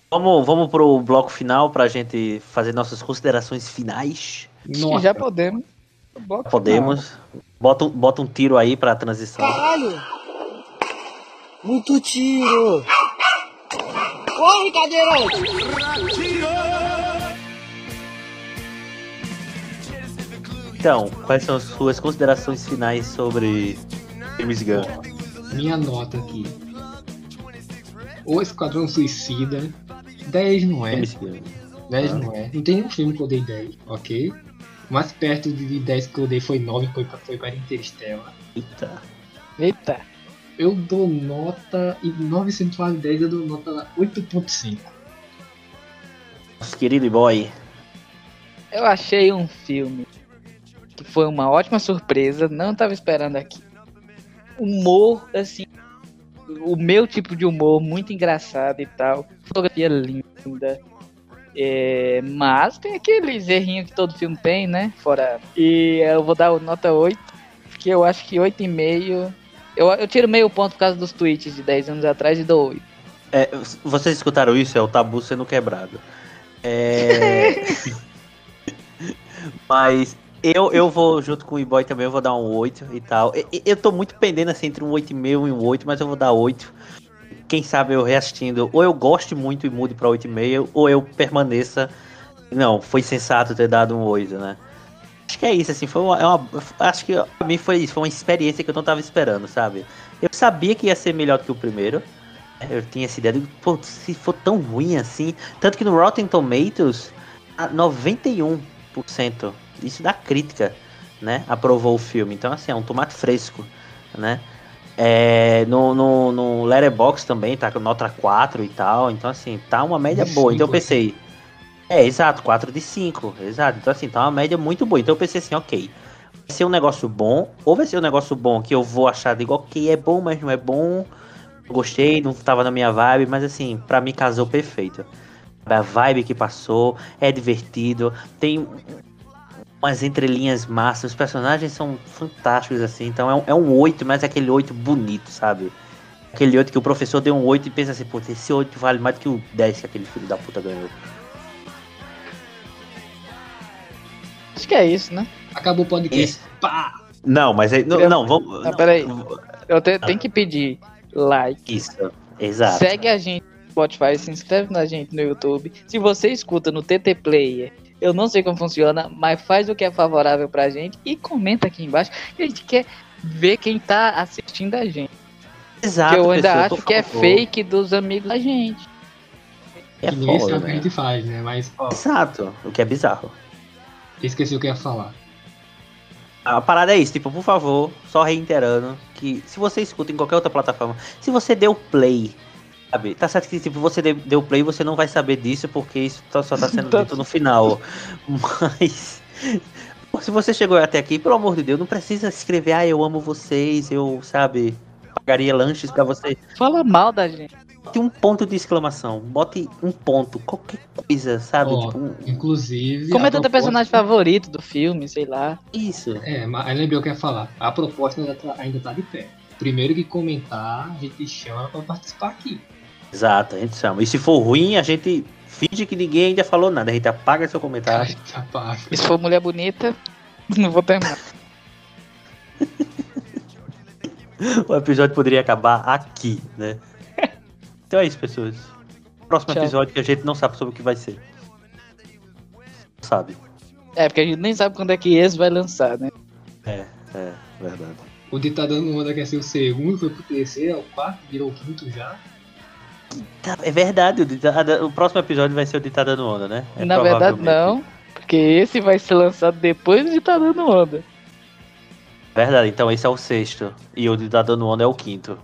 Speaker 1: Vamos, vamos pro bloco final pra gente fazer nossas considerações finais.
Speaker 2: Acho que já podemos. Bloco
Speaker 1: Podemos. Bota, um- bota um tiro aí pra transição.
Speaker 4: Caralho! Muito tiro! Corre, cadeirante!
Speaker 1: Então, quais são as suas considerações finais sobre James Gunn?
Speaker 3: Minha nota aqui. O Esquadrão Suicida. 10 não é.
Speaker 1: James Gunn.
Speaker 3: 10 não é. Não tem nenhum filme que eu dei 10, ok? Mais perto de 10 que eu dei foi 9, foi, pra- foi para Interstellar.
Speaker 1: Eita.
Speaker 2: Eita.
Speaker 3: Eu dou nota. E 9 centavos de 10 eu dou nota 8.5.
Speaker 1: Nosso querido boy.
Speaker 2: Eu achei um filme que foi uma ótima surpresa, não tava esperando aqui. Humor, assim, o meu tipo de humor, muito engraçado e tal. Fotografia linda. É, mas tem aqueles errinhos que todo filme tem, né? Fora. E eu vou dar nota 8, porque eu acho que 8,5. Eu, eu tiro meio ponto por causa dos tweets de 10 anos atrás e dou 8.
Speaker 1: É, vocês escutaram isso? É o tabu sendo quebrado. É... Mas eu, eu vou, junto com o E-Boy também, eu vou dar um 8 e tal. Eu, eu tô muito pendendo assim entre um 8,5 e um 8, mas eu vou dar 8. Quem sabe eu reassistindo, ou eu goste muito e mude pra 8,5, ou eu permaneça. Não, foi sensato ter dado um 8, né? Acho que é isso, assim, foi uma, é uma- Acho que pra mim foi isso, foi uma experiência que eu não tava esperando, sabe? Eu sabia que ia ser melhor que o primeiro. Eu tinha essa ideia de, pô, se for tão ruim assim. Tanto que no Rotten Tomatoes, a 91% isso da crítica, né? Aprovou o filme. Então, assim, é um tomate fresco, né? É, no, no, no Letterboxd também tá com nota 4 e tal. Então, assim, tá uma média
Speaker 3: De
Speaker 1: boa. Então eu
Speaker 3: cinco,
Speaker 1: pensei. É, exato, 4 de 5. Exato. Então, assim, tá uma média muito boa. Então eu pensei assim, ok. Vai ser um negócio bom, ou vai ser um negócio bom que eu vou achar, digo, ok, é bom, mas não é bom. Gostei, não tava na minha vibe, mas assim, pra mim casou perfeito. A vibe que passou, é divertido, tem umas entrelinhas massas, os personagens são fantásticos, assim, então é um, é um 8, mas é aquele 8 bonito, sabe? Aquele 8 que o professor deu um 8 e pensa assim, pô, esse 8 vale mais do que o 10 que aquele filho da puta ganhou.
Speaker 2: Acho que é isso, né?
Speaker 3: Acabou o podcast.
Speaker 1: Isso.
Speaker 3: Pá!
Speaker 1: Não, mas aí, não, não, vamos.
Speaker 2: Não, peraí. Eu te- tenho que pedir like.
Speaker 1: Isso, exato.
Speaker 2: Segue a gente no Spotify, se inscreve na gente no YouTube. Se você escuta no TT Player, eu não sei como funciona, mas faz o que é favorável pra gente e comenta aqui embaixo. que A gente quer ver quem tá assistindo a gente.
Speaker 1: Exato,
Speaker 2: que eu ainda
Speaker 1: pessoal,
Speaker 2: acho que é fake dos amigos da gente.
Speaker 1: É
Speaker 3: que ninguém
Speaker 1: foda,
Speaker 3: que a
Speaker 1: né?
Speaker 3: gente faz, né? Mas, ó,
Speaker 1: Exato, o que é bizarro.
Speaker 3: esqueci o que eu ia falar.
Speaker 1: A parada é isso, tipo, por favor, só reiterando que se você escuta em qualquer outra plataforma, se você deu play, sabe? Tá certo que tipo, você deu- play, você não vai saber disso porque isso só tá sendo dito no final. Mas se você chegou até aqui, pelo amor de Deus, não precisa escrever, ah, eu amo vocês, eu, sabe, pagaria lanches pra vocês.
Speaker 2: Fala mal da gente.
Speaker 1: Bote um ponto de exclamação, bote um ponto, qualquer coisa, sabe?
Speaker 3: Ó,
Speaker 1: tipo, um-
Speaker 3: Inclusive.
Speaker 2: Comenta
Speaker 3: a
Speaker 2: é teu
Speaker 3: proposta-
Speaker 2: personagem favorito do filme, sei lá.
Speaker 1: isso.
Speaker 3: É, mas aí lembrei o que eu ia falar. A proposta ainda tá, ainda tá de pé. Primeiro que comentar, a gente chama pra participar aqui.
Speaker 1: Exato, a gente chama. E se for ruim, a gente finge que ninguém ainda falou nada. A gente apaga seu comentário.
Speaker 3: Rapaz.
Speaker 2: E se for mulher bonita, não vou terminar.
Speaker 1: o episódio poderia acabar aqui, né? Então é isso, pessoas. Próximo
Speaker 2: Tchau.
Speaker 1: episódio que a gente não sabe sobre o que vai ser. Não sabe.
Speaker 2: É, porque a gente nem sabe quando é que esse vai lançar, né?
Speaker 1: É, é, verdade.
Speaker 3: O de tá dando onda quer ser o segundo, foi pro terceiro, é o quarto, virou o quinto já.
Speaker 1: Tá, É verdade, o, Ditada- o próximo episódio vai ser o Ditada no Onda, né? É
Speaker 2: Na verdade, não. Porque esse vai ser lançado depois de tá dando onda.
Speaker 1: Verdade, então esse é o sexto. E o Ditada no Onda é o quinto.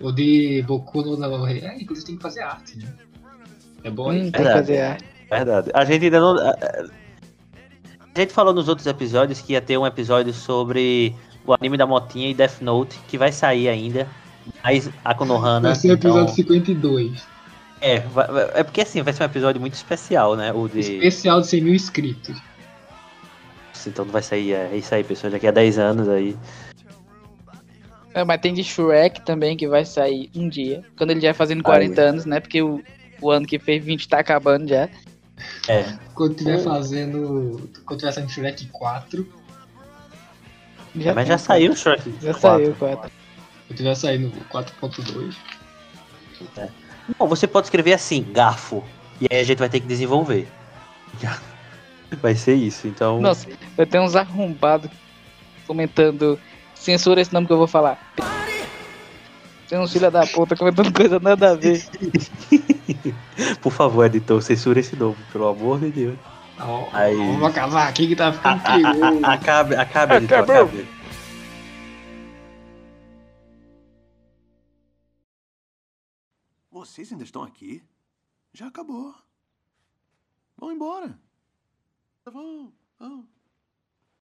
Speaker 3: O de Boku no É, inclusive tem que fazer arte, né? É bom,
Speaker 2: Hum,
Speaker 3: hein?
Speaker 2: tem que fazer arte.
Speaker 1: Verdade. A gente ainda não. A gente falou nos outros episódios que ia ter um episódio sobre o anime da Motinha e Death Note, que vai sair ainda. Mas a Konohana.
Speaker 3: Vai ser o episódio
Speaker 1: então-
Speaker 3: 52.
Speaker 1: É, é porque assim, vai ser um episódio muito especial, né? O de.
Speaker 3: Especial de 100 mil inscritos.
Speaker 1: Então não vai sair, é isso aí, pessoal. Daqui a 10 anos aí.
Speaker 2: É, mas tem de Shrek também que vai sair um dia. Quando ele já vai fazendo 40 anos, né? Porque o, o ano que fez 20 tá acabando já.
Speaker 1: É.
Speaker 3: Quando tiver fazendo. Quando tiver saindo Shrek 4,
Speaker 2: já
Speaker 1: mas
Speaker 2: tem,
Speaker 1: já saiu o Shrek.
Speaker 2: Já
Speaker 1: 4.
Speaker 2: saiu, 4.
Speaker 3: Quando tiver saindo 4.2.
Speaker 1: Bom, você pode escrever assim, garfo. E aí a gente vai ter que desenvolver. Vai ser isso, então.
Speaker 2: Nossa, vai ter uns arrombados comentando. Censura esse nome que eu vou falar. Tem uns filha da puta comentando coisa nada a ver.
Speaker 1: Por favor, editor, censura esse nome, pelo amor de Deus. Aí.
Speaker 3: Vamos acabar aqui que tá ficando
Speaker 1: A- a- Acabe, acabe, editor, acabe.
Speaker 5: Vocês ainda estão aqui? Já acabou. Vão embora. Vão, vão.